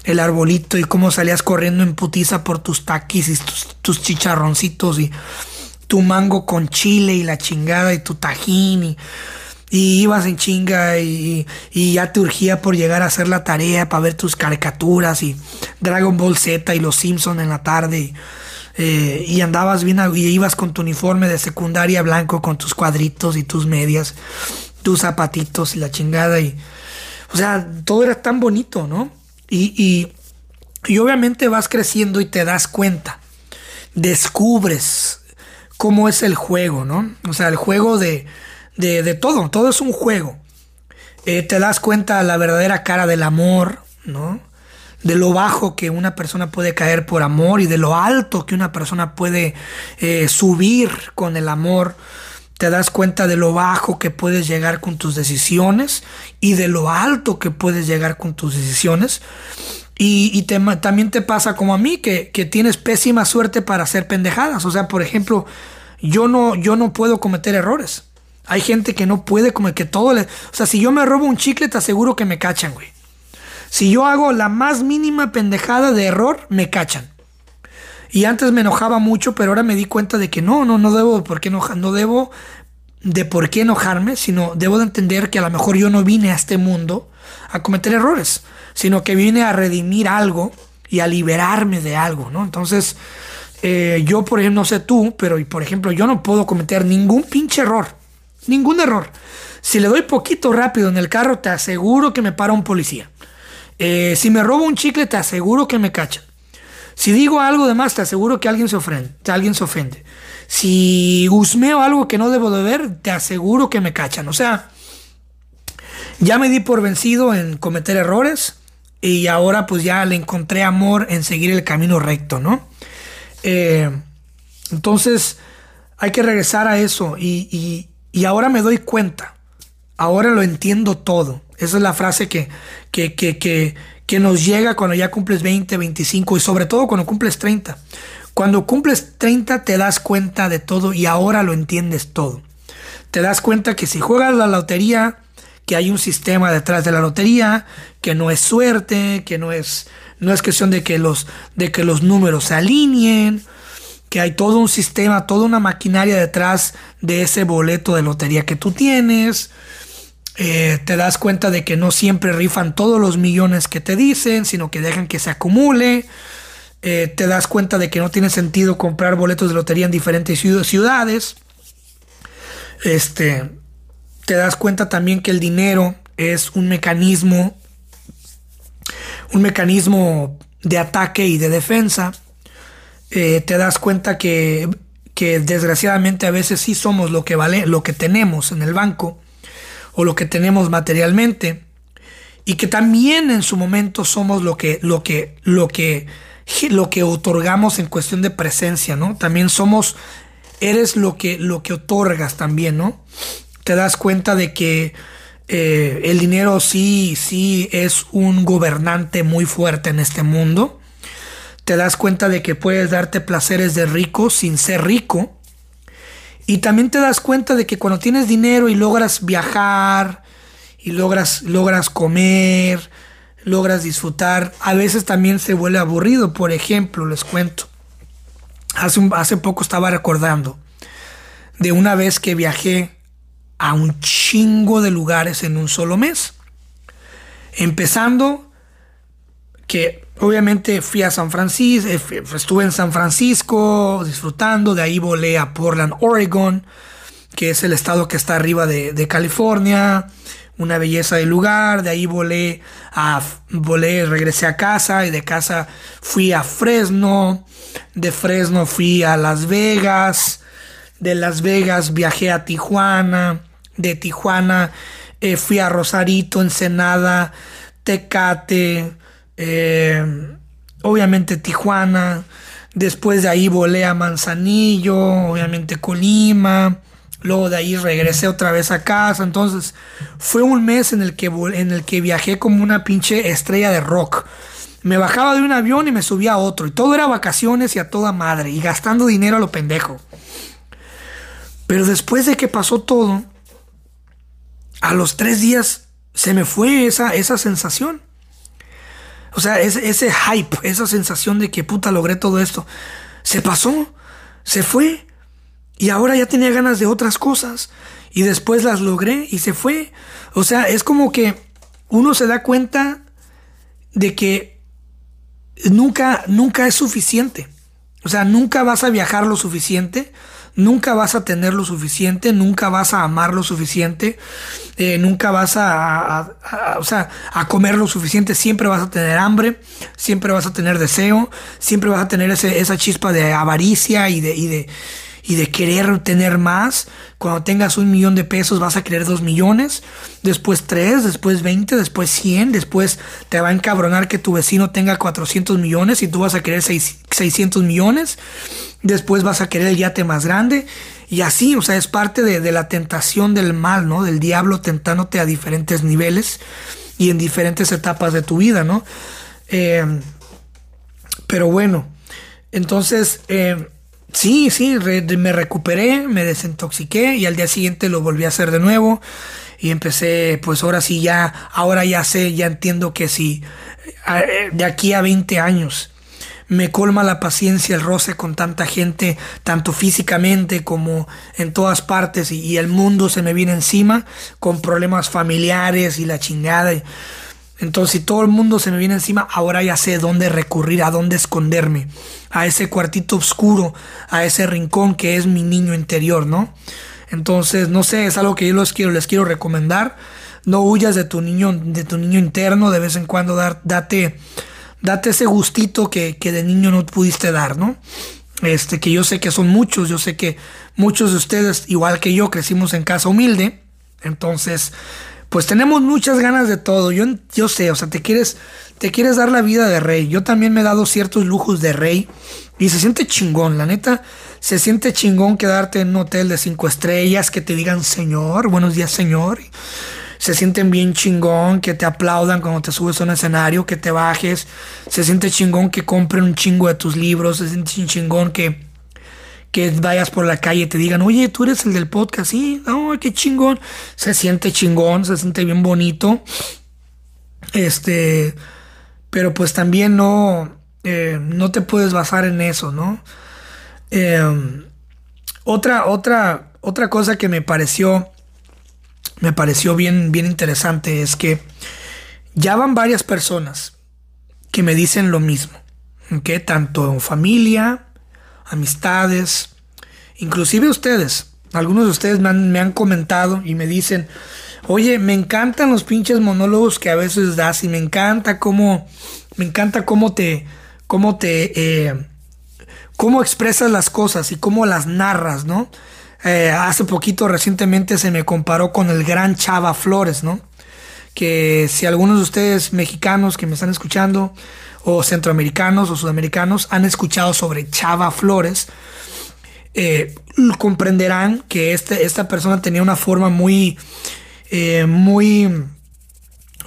el arbolito, y cómo salías corriendo en putiza por tus taquis y tus, chicharroncitos y tu mango con chile y la chingada y tu tajín y, ibas en chinga y, y, ya te urgía por llegar a hacer la tarea para ver tus caricaturas y Dragon Ball Z y los Simpson en la tarde. Y, eh, y andabas bien y ibas con tu uniforme de secundaria blanco con tus cuadritos y tus medias, tus zapatitos y la chingada y o sea, todo era tan bonito, ¿no? Y, y, obviamente vas creciendo y te das cuenta, descubres cómo es el juego, ¿no? O sea, el juego de, de, todo, todo es un juego. Eh, te das cuenta la verdadera cara del amor, ¿no? de lo bajo que una persona puede caer por amor y de lo alto que una persona puede eh, subir con el amor. Te das cuenta de lo bajo que puedes llegar con tus decisiones y de lo alto que puedes llegar con tus decisiones. Y, también te pasa como a mí, que, tienes pésima suerte para hacer pendejadas. O sea, por ejemplo, yo no, yo no puedo cometer errores. Hay gente que no puede cometer, que todo le... O sea, si yo me robo un chicle, te aseguro que me cachan, güey. Si yo hago la más mínima pendejada de error, me cachan. Y antes me enojaba mucho, pero ahora me di cuenta de que no, no, no debo por qué enojar, no debo de por qué enojarme, sino debo de entender que a lo mejor yo no vine a este mundo a cometer errores, sino que vine a redimir algo y a liberarme de algo, ¿no? Entonces, eh, yo, por ejemplo, no sé tú, pero por ejemplo, yo no puedo cometer ningún pinche error, ningún error. Si le doy poquito rápido en el carro, te aseguro que me para un policía. Eh, si me robo un chicle, te aseguro que me cachan. Si digo algo de más, te aseguro que alguien se ofende. Alguien se ofende. Si husmeo algo que no debo de ver, te aseguro que me cachan. O sea, ya me di por vencido en cometer errores y ahora pues ya le encontré amor en seguir el camino recto, ¿no? Eh, entonces hay que regresar a eso y, ahora me doy cuenta, ahora lo entiendo todo. Esa es la frase que, que, que, que nos llega cuando ya cumples 20, 25 y sobre todo cuando cumples 30. Cuando cumples 30 te das cuenta de todo y ahora lo entiendes todo. Te das cuenta que si juegas la lotería, que hay un sistema detrás de la lotería, que no es suerte, que no es, no es cuestión de que, los, de que los números se alineen, que hay todo un sistema, toda una maquinaria detrás de ese boleto de lotería que tú tienes. Eh, te das cuenta de que no siempre rifan todos los millones que te dicen, sino que dejan que se acumule. Eh, te das cuenta de que no tiene sentido comprar boletos de lotería en diferentes ciudades. Este, te das cuenta también que el dinero es un mecanismo, un mecanismo de ataque y de defensa. Eh, te das cuenta que, que, desgraciadamente a veces sí somos lo que vale, lo que tenemos en el banco o lo que tenemos materialmente y que también en su momento somos lo que, lo que, lo que, lo que otorgamos en cuestión de presencia, ¿no? También somos, eres lo que, lo que otorgas también, ¿no? te das cuenta de que eh, el dinero sí, sí es un gobernante muy fuerte en este mundo. Te das cuenta de que puedes darte placeres de rico sin ser rico. Y también te das cuenta de que cuando tienes dinero y logras viajar y logras, logras comer, logras disfrutar, a veces también se vuelve aburrido. Por ejemplo, les cuento. Hace, hace poco estaba recordando de una vez que viajé a un chingo de lugares en un solo mes. Empezando que obviamente fui a San Francisco, eh, estuve en San Francisco disfrutando, de ahí volé a Portland, Oregon, que es el estado que está arriba de, California, una belleza de lugar, de ahí volé a volé, regresé a casa y de casa fui a Fresno, de Fresno fui a Las Vegas, de Las Vegas viajé a Tijuana, de Tijuana, eh, fui a Rosarito, Ensenada, Tecate, eh, obviamente Tijuana, después de ahí volé a Manzanillo, obviamente Colima, luego de ahí regresé otra vez a casa, entonces fue un mes en el que, en el que viajé como una pinche estrella de rock. Me bajaba de un avión y me subía a otro, y todo era vacaciones y a toda madre, y gastando dinero a lo pendejo. Pero después de que pasó todo, a los tres días se me fue esa, esa sensación. O sea, ese, ese hype, esa sensación de que puta logré todo esto. Se pasó, se fue. Y ahora ya tenía ganas de otras cosas. Y después las logré y se fue. O sea, es como que uno se da cuenta de que nunca, nunca es suficiente. O sea, nunca vas a viajar lo suficiente nunca vas a tener lo suficiente, nunca vas a amar lo suficiente, eh, nunca vas a, a, comer lo suficiente, siempre vas a tener hambre, siempre vas a tener deseo, siempre vas a tener esa chispa de avaricia y de, y de querer tener más. Cuando tengas un millón de pesos vas a querer dos millones, después tres, después veinte, después cien, después te va a encabronar que tu vecino tenga 400 millones y tú vas a querer 600 millones después vas a querer el yate más grande y así, o sea, es parte de, la tentación del mal, ¿no? Del diablo tentándote a diferentes niveles y en diferentes etapas de tu vida, ¿no? Eh, pero bueno, entonces, eh, sí, sí, me recuperé, me desintoxiqué y al día siguiente lo volví a hacer de nuevo y empecé, pues ahora sí ya, ahora ya sé, ya entiendo que si eh, de aquí a 20 años me colma la paciencia el roce con tanta gente, tanto físicamente como en todas partes, y, el mundo se me viene encima con problemas familiares y la chingada. Entonces, si todo el mundo se me viene encima, ahora ya sé dónde recurrir, a dónde esconderme, a ese cuartito oscuro, a ese rincón que es mi niño interior, ¿no? Entonces, no sé, es algo que yo les quiero, les quiero recomendar. No huyas de tu niño, de tu niño interno, de vez en cuando dar, date date ese gustito que, de niño no pudiste dar, ¿no? Este, que yo sé que son muchos, yo sé que muchos de ustedes, igual que yo, crecimos en casa humilde, entonces, pues tenemos muchas ganas de todo. Yo, yo sé, o sea, te quieres, te quieres dar la vida de rey. Yo también me he dado ciertos lujos de rey y se siente chingón, la neta. Se siente chingón quedarte en un hotel de cinco estrellas, que te digan señor, buenos días señor. Se sienten bien chingón, que te aplaudan cuando te subes a un escenario, que te bajes. Se siente chingón que compren un chingo de tus libros. Se siente chingón que que vayas por la calle y te digan, oye, tú eres el del podcast, sí, oh, qué chingón. Se siente chingón, se siente bien bonito. Este, pero pues también no, eh, no te puedes basar en eso, ¿no? Em, otra, otra, otra cosa que me pareció, me pareció bien, bien interesante es que ya van varias personas que me dicen lo mismo, que tanto en familia, amistades, inclusive ustedes. Algunos de ustedes me han, me han, comentado y me dicen, oye, me encantan los pinches monólogos que a veces das y me encanta cómo, me encanta cómo te, cómo te, eh, cómo expresas las cosas y cómo las narras, ¿no? Eh, hace poquito, recientemente, se me comparó con el gran Chava Flores, ¿no? Que si algunos de ustedes mexicanos que me están escuchando, o centroamericanos o sudamericanos han escuchado sobre Chava Flores, eh, comprenderán que este, esta persona tenía una forma muy, eh, muy,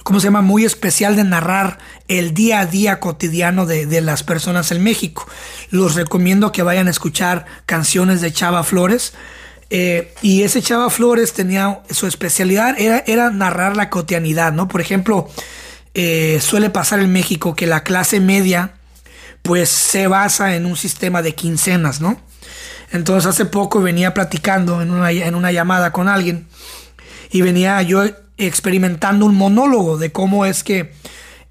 ¿cómo se llama? Muy especial de narrar el día a día cotidiano de, las personas en México. Los recomiendo que vayan a escuchar canciones de Chava Flores. Eh, y ese Chava Flores tenía su especialidad, era, era narrar la cotidianidad, ¿no? Por ejemplo, eh, suele pasar en México que la clase media pues se basa en un sistema de quincenas, ¿no? Entonces hace poco venía platicando en una, llamada con alguien y venía yo experimentando un monólogo de cómo es que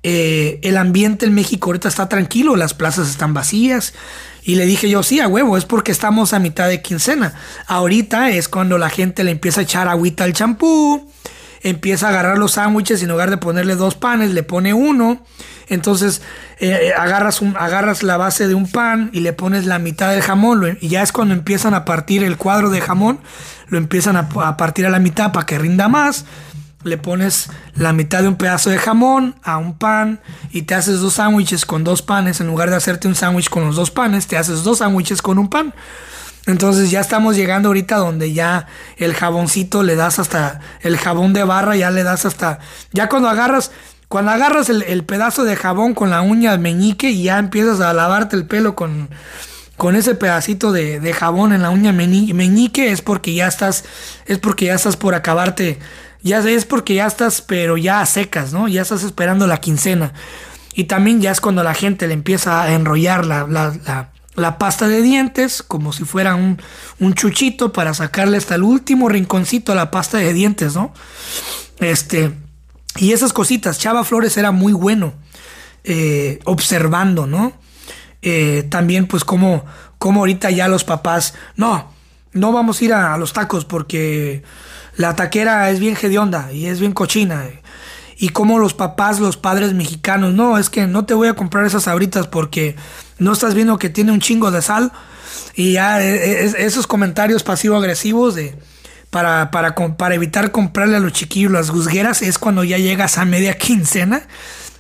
eh, el ambiente en México ahorita está tranquilo, las plazas están vacías. Y le dije yo, sí, a huevo, es porque estamos a mitad de quincena. Ahorita es cuando la gente le empieza a echar agüita al champú, empieza a agarrar los sándwiches y en lugar de ponerle dos panes, le pone uno. Entonces eh, eh, agarras, un, agarras la base de un pan y le pones la mitad del jamón. y ya es cuando empiezan a partir el cuadro de jamón, lo empiezan a, a partir a la mitad para que rinda más. Le pones la mitad de un pedazo de jamón a un pan y te haces dos sándwiches con dos panes. En lugar de hacerte un sándwich con los dos panes, te haces dos sándwiches con un pan. Entonces ya estamos llegando ahorita donde ya el jaboncito le das hasta el jabón de barra, ya le das hasta. Ya cuando agarras, cuando agarras el, pedazo de jabón con la uña meñique y ya empiezas a lavarte el pelo con, con ese pedacito de, jabón en la uña meñique, es porque ya estás, es porque ya estás por acabarte. Ya es porque ya estás, pero ya secas, ¿no? Ya estás esperando la quincena. Y también ya es cuando la gente le empieza a enrollar la, la la pasta de dientes como si fuera un, chuchito para sacarle hasta el último rinconcito a la pasta de dientes, ¿no? Este, y esas cositas, Chava Flores era muy bueno eh, observando, ¿no? Eh, también pues como, como ahorita ya los papás, no, no vamos a ir a, los tacos porque la taquera es bien hedionda y es bien cochina y como los papás, los padres mexicanos, no, es que no te voy a comprar esas ahoritas porque no estás viendo que tiene un chingo de sal. Y ya e, e, esos comentarios pasivo-agresivos de para, para, para evitar comprarle a los chiquillos las guzgueras es cuando ya llegas a media quincena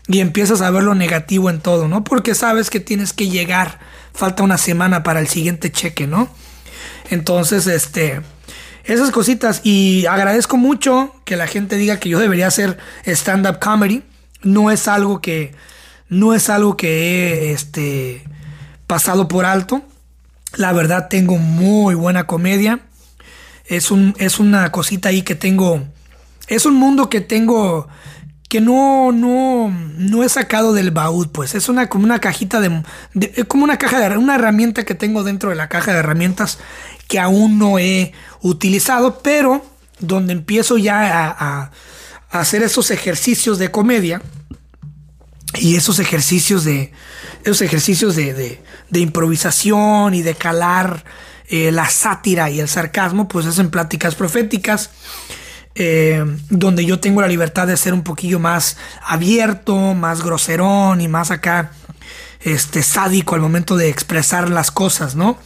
y empiezas a ver lo negativo en todo, ¿no? Porque sabes que tienes que llegar, falta una semana para el siguiente cheque, ¿no? Entonces, este, esas cositas. Y agradezco mucho que la gente diga que yo debería hacer stand-up comedy. No es algo que. No es algo que este, pasado por alto. La verdad, tengo muy buena comedia. Es, un, es una cosita ahí que tengo. Es un mundo que tengo. Que no, no, no he sacado del baúl, pues. Es una como una cajita de, como una caja de. Una herramienta que tengo dentro de la caja de herramientas que aún no he utilizado, pero donde empiezo ya a, hacer esos ejercicios de comedia y esos ejercicios de esos ejercicios de, improvisación y de calar eh, la sátira y el sarcasmo, pues es en pláticas proféticas. Eh, donde yo tengo la libertad de ser un poquillo más abierto, más groserón y más acá este sádico al momento de expresar las cosas, ¿no?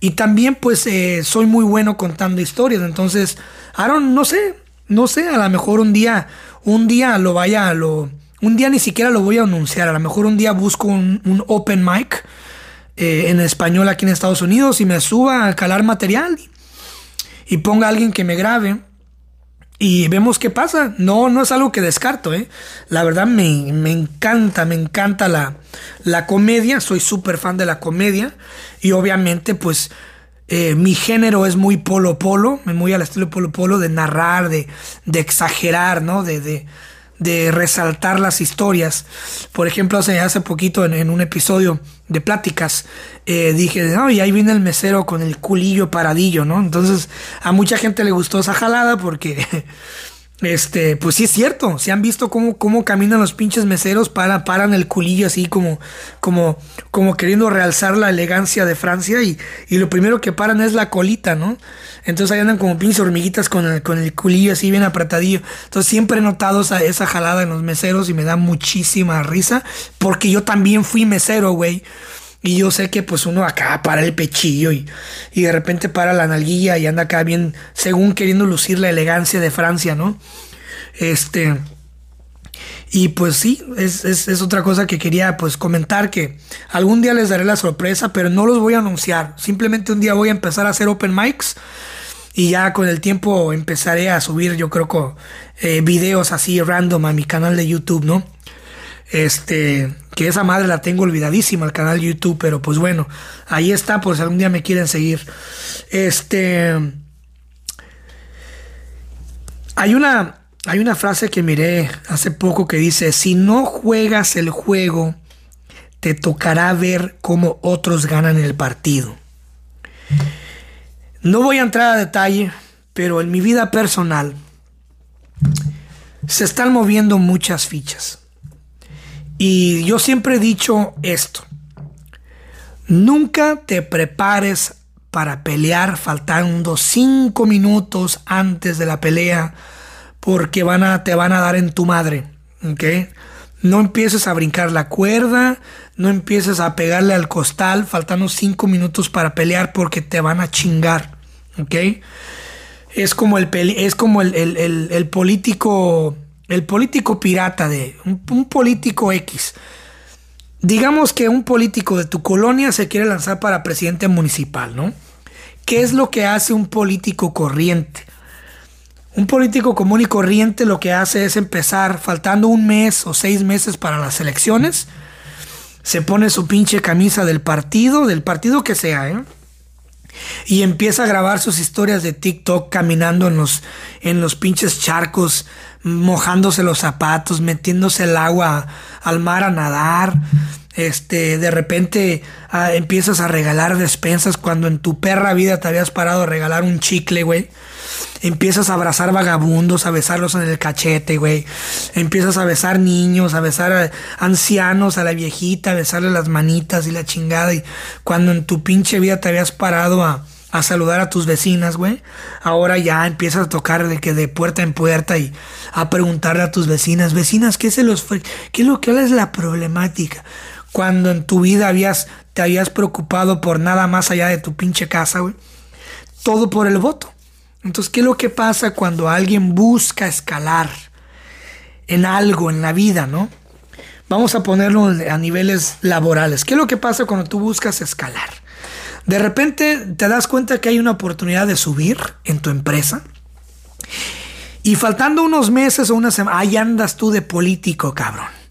Y también pues eh, soy muy bueno contando historias. Entonces, Aaron, no sé, no sé, a lo mejor un día, un día lo vaya a lo... Un día ni siquiera lo voy a anunciar, a lo mejor un día busco un, open mic eh, en español aquí en Estados Unidos y me suba a calar material y ponga a alguien que me grabe y vemos qué pasa. No, no es algo que descarto, ¿eh? La verdad me, me encanta, me encanta la, la comedia. Soy súper fan de la comedia. Y obviamente, pues, eh, mi género es muy polo polo, muy al estilo polo polo, de narrar, de, de exagerar, ¿no? De, de resaltar las historias. Por ejemplo, hace, hace poquito en, un episodio de pláticas eh, dije, no, y ahí viene el mesero con el culillo paradillo, ¿no? Entonces a mucha gente le gustó esa jalada porque Este, pues sí es cierto, si han visto cómo, cómo caminan los pinches meseros, para, paran el culillo así como, como, como queriendo realzar la elegancia de Francia y, y lo primero que paran es la colita, ¿no? Entonces ahí andan como pinches hormiguitas con el, con el culillo así bien apretadillo. Entonces siempre he notado esa, esa jalada en los meseros y me da muchísima risa porque yo también fui mesero, güey. Y yo sé que pues uno acá para el pechillo y, y, de repente para la nalguilla y anda acá bien, según queriendo lucir la elegancia de Francia, ¿no? Este... Y pues sí, es, es, otra cosa que quería pues comentar que algún día les daré la sorpresa, pero no los voy a anunciar. Simplemente un día voy a empezar a hacer open mics y ya con el tiempo empezaré a subir yo creo que eh, videos así random a mi canal de YouTube, ¿no? Este, que esa madre la tengo olvidadísima, el canal YouTube, pero pues bueno, ahí está, por si algún día me quieren seguir. Este, hay una, hay una frase que miré hace poco que dice, si no juegas el juego, te tocará ver cómo otros ganan el partido. No voy a entrar a detalle, pero en mi vida personal se están moviendo muchas fichas. Y yo siempre he dicho esto. Nunca te prepares para pelear faltando cinco minutos antes de la pelea porque van a, te van a dar en tu madre. No empieces a brincar la cuerda, no empieces a pegarle al costal faltando cinco minutos para pelear porque te van a chingar. Es como el, es como el político el político pirata de un, político X. Digamos que un político de tu colonia se quiere lanzar para presidente municipal, ¿no? ¿Qué es lo que hace un político corriente? Un político común y corriente lo que hace es empezar faltando un mes o seis meses para las elecciones. Se pone su pinche camisa del partido, del partido que sea, ¿eh? Y empieza a grabar sus historias de TikTok caminando en los, en los pinches charcos mojándose los zapatos, metiéndose el agua al mar a nadar. Este, de repente ah, empiezas a regalar despensas cuando en tu perra vida te habías parado a regalar un chicle, güey. Empiezas a abrazar vagabundos, a besarlos en el cachete, güey. Empiezas a besar niños, a besar a ancianos, a la viejita, a besarle las manitas y la chingada. Y cuando en tu pinche vida te habías parado a, a saludar a tus vecinas, güey. Ahora ya empiezas a tocar de que de puerta en puerta y a preguntarle a tus vecinas, vecinas, ¿qué se los qué es lo que es la problemática? Cuando en tu vida habías te habías preocupado por nada más allá de tu pinche casa, güey. Todo por el voto. Entonces, ¿qué es lo que pasa cuando alguien busca escalar en algo en la vida, no? Vamos a ponerlo a niveles laborales. ¿Qué es lo que pasa cuando tú buscas escalar? De repente te das cuenta que hay una oportunidad de subir en tu empresa. Y faltando unos meses o una semana, ahí andas tú de político, cabrón.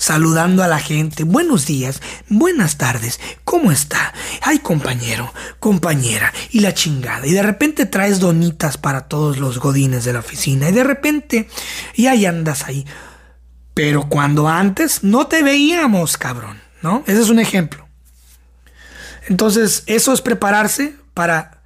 Saludando a la gente. Buenos días, buenas tardes, ¿cómo está? Ay, compañero, compañera, y la chingada. Y de repente traes donitas para todos los godines de la oficina. Y de repente, y ahí andas ahí. Pero cuando antes no te veíamos, cabrón, ¿no? Ese es un ejemplo. Entonces, eso es prepararse para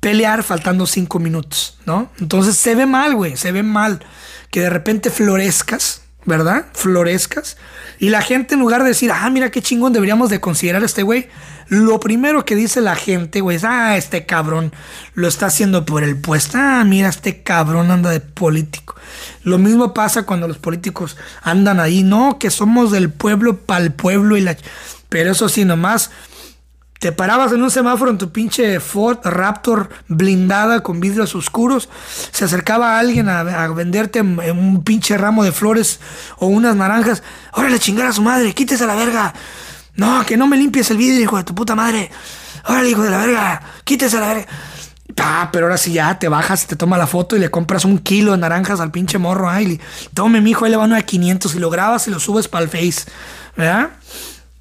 pelear faltando cinco minutos, ¿no? Entonces se ve mal, güey, se ve mal que de repente florezcas, ¿verdad? Florezcas. Y la gente en lugar de decir, ah, mira qué chingón deberíamos de considerar a este güey, lo primero que dice la gente, güey, es, ah, este cabrón lo está haciendo por el puesto. Ah, mira, este cabrón anda de político. Lo mismo pasa cuando los políticos andan ahí, no, que somos del pueblo para el pueblo y la... Pero eso sí, nomás te parabas en un semáforo en tu pinche Ford Raptor blindada con vidrios oscuros, se acercaba alguien a, venderte un pinche ramo de flores o unas naranjas, órale chingar a su madre, quítese a la verga. No, que no me limpies el vidrio, hijo de tu puta madre. Órale, hijo de la verga, quítese a la verga. Ah, pero ahora sí ya te bajas, te toma la foto y le compras un kilo de naranjas al pinche morro. Ay, tome, mi hijo, ahí le van a 500 y lo grabas y lo subes para el Face. ¿Verdad?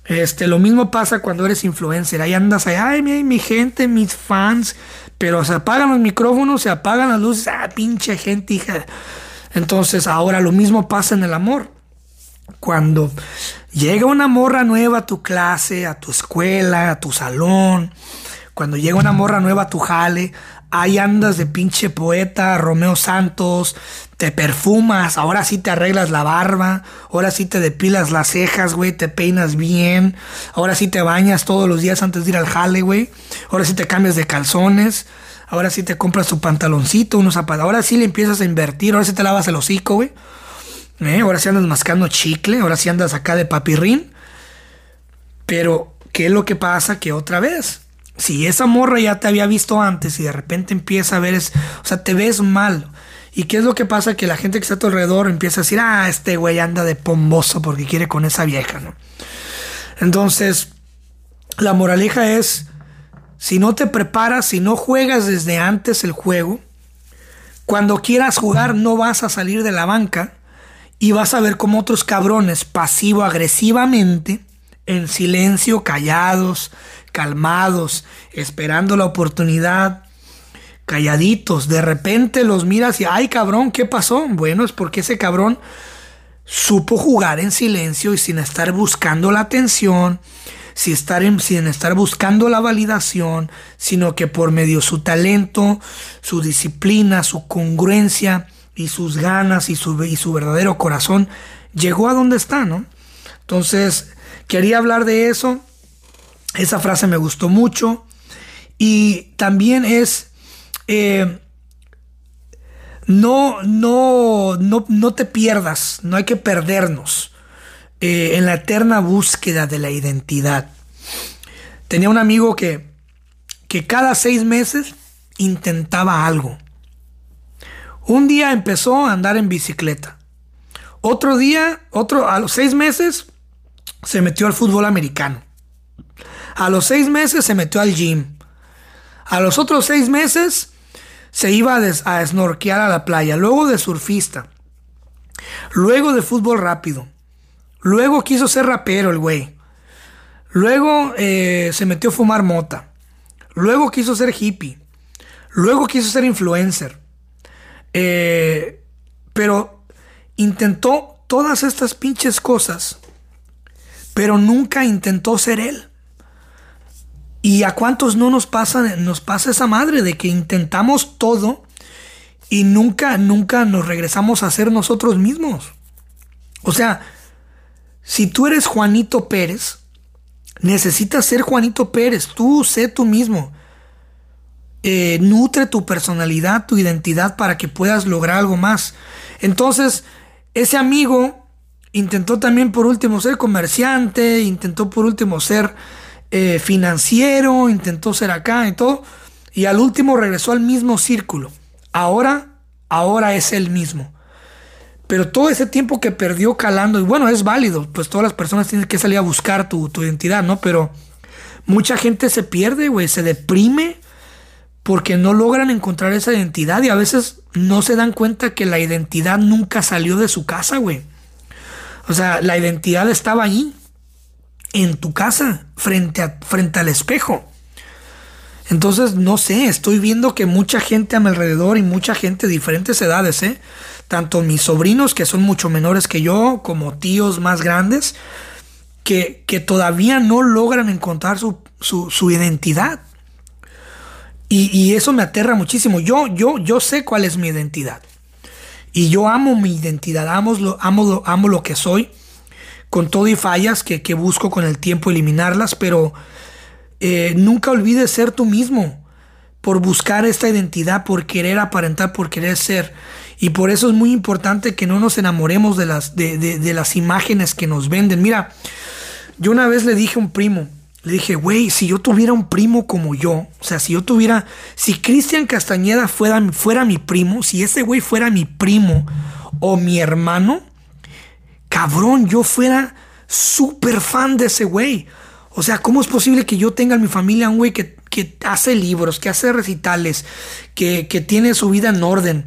Este, lo mismo pasa cuando eres influencer. Ahí andas ahí, ay, mi, gente, mis fans. Pero se apagan los micrófonos, se apagan las luces. Ah, pinche gente, hija. Entonces, ahora lo mismo pasa en el amor. Cuando llega una morra nueva a tu clase, a tu escuela, a tu salón cuando llega una morra nueva a tu jale, ahí andas de pinche poeta, Romeo Santos, te perfumas, ahora sí te arreglas la barba, ahora sí te depilas las cejas, güey, te peinas bien, ahora sí te bañas todos los días antes de ir al jale, güey, ahora sí te cambias de calzones, ahora sí te compras tu pantaloncito, unos zapatos, ahora sí le empiezas a invertir, ahora sí te lavas el hocico, güey, ¿Eh? ahora sí andas mascando chicle, ahora sí andas acá de papirrín, pero ¿qué es lo que pasa? Que otra vez si esa morra ya te había visto antes y de repente empieza a ver, es, o sea, te ves mal. ¿Y qué es lo que pasa? Que la gente que está a tu alrededor empieza a decir, ah, este güey anda de pomboso porque quiere con esa vieja, ¿no? Entonces, la moraleja es, si no te preparas, si no juegas desde antes el juego, cuando quieras jugar no vas a salir de la banca y vas a ver como otros cabrones pasivo-agresivamente, en silencio, callados, calmados, esperando la oportunidad, calladitos. De repente los miras y, ay cabrón, ¿qué pasó? Bueno, es porque ese cabrón supo jugar en silencio y sin estar buscando la atención, sin estar, sin estar buscando la validación, sino que por medio de su talento, su disciplina, su congruencia y sus ganas y su, y su verdadero corazón, llegó a donde está, ¿no? Entonces, quería hablar de eso esa frase me gustó mucho. Y también es, eh, no, no, no, no, te pierdas, no hay que perdernos eh, en la eterna búsqueda de la identidad. Tenía un amigo que, que cada seis meses intentaba algo. Un día empezó a andar en bicicleta. Otro día, otro, a los seis meses, se metió al fútbol americano. A los seis meses se metió al gym. A los otros seis meses se iba a, a snorkear a la playa. Luego de surfista. Luego de fútbol rápido. Luego quiso ser rapero el güey. Luego eh, se metió a fumar mota. Luego quiso ser hippie. Luego quiso ser influencer. Eh, pero intentó todas estas pinches cosas. Pero nunca intentó ser él. ¿Y a cuántos no nos pasa, nos pasa esa madre de que intentamos todo y nunca, nunca nos regresamos a ser nosotros mismos? O sea, si tú eres Juanito Pérez, necesitas ser Juanito Pérez, tú sé tú mismo. Eh, nutre tu personalidad, tu identidad para que puedas lograr algo más. Entonces, ese amigo intentó también por último ser comerciante, intentó por último ser eh, financiero, intentó ser acá y todo, y al último regresó al mismo círculo. Ahora, ahora es el mismo. Pero todo ese tiempo que perdió calando, y bueno, es válido, pues todas las personas tienen que salir a buscar tu, tu identidad, ¿no? Pero mucha gente se pierde, güey, se deprime porque no logran encontrar esa identidad y a veces no se dan cuenta que la identidad nunca salió de su casa, güey. O sea, la identidad estaba ahí en tu casa, frente, a, frente al espejo. Entonces, no sé, estoy viendo que mucha gente a mi alrededor y mucha gente de diferentes edades, ¿eh? tanto mis sobrinos, que son mucho menores que yo, como tíos más grandes, que, que todavía no logran encontrar su, su, identidad. Y, y, eso me aterra muchísimo. Yo, yo, yo sé cuál es mi identidad. Y yo amo mi identidad, amo lo, amo, amo lo que soy con todo y fallas que, busco con el tiempo eliminarlas, pero eh, nunca olvides ser tú mismo por buscar esta identidad, por querer aparentar, por querer ser. Y por eso es muy importante que no nos enamoremos de las, de, las imágenes que nos venden. Mira, yo una vez le dije a un primo, Le dije, güey, si yo tuviera un primo como yo, o sea, si yo tuviera, si Cristian Castañeda fuera, fuera mi primo, si ese güey fuera mi primo o mi hermano, cabrón, yo fuera súper fan de ese güey. O sea, ¿cómo es posible que yo tenga en mi familia un güey que, que hace libros, que hace recitales, que, que tiene su vida en orden?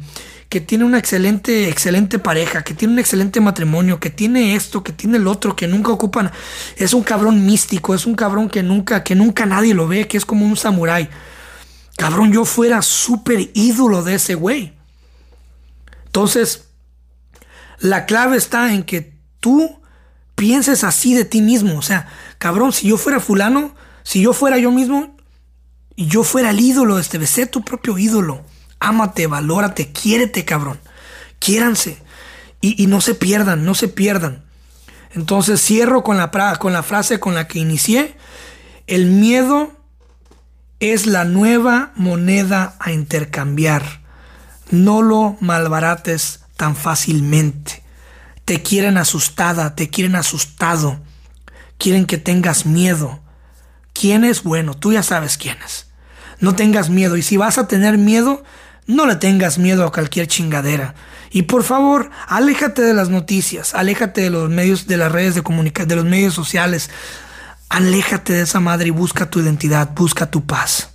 Que tiene una excelente, excelente pareja, que tiene un excelente matrimonio, que tiene esto, que tiene el otro, que nunca ocupan. Es un cabrón místico, es un cabrón que nunca, que nunca nadie lo ve, que es como un samurái. Cabrón, yo fuera súper ídolo de ese güey. Entonces, la clave está en que tú pienses así de ti mismo. O sea, cabrón, si yo fuera fulano, si yo fuera yo mismo, y yo fuera el ídolo de este, sé tu propio ídolo. Ámate, valórate, quiérete, cabrón. Quiéranse. Y, no se pierdan, no se pierdan. Entonces cierro con la, con la frase con la que inicié. El miedo es la nueva moneda a intercambiar. No lo malbarates tan fácilmente. Te quieren asustada, te quieren asustado. Quieren que tengas miedo. ¿Quién es? Bueno, tú ya sabes quién es. No tengas miedo. Y si vas a tener miedo, no le tengas miedo a cualquier chingadera. Y por favor, aléjate de las noticias, aléjate de los medios, de las redes de comunicación, de los medios sociales. Aléjate de esa madre y busca tu identidad, busca tu paz.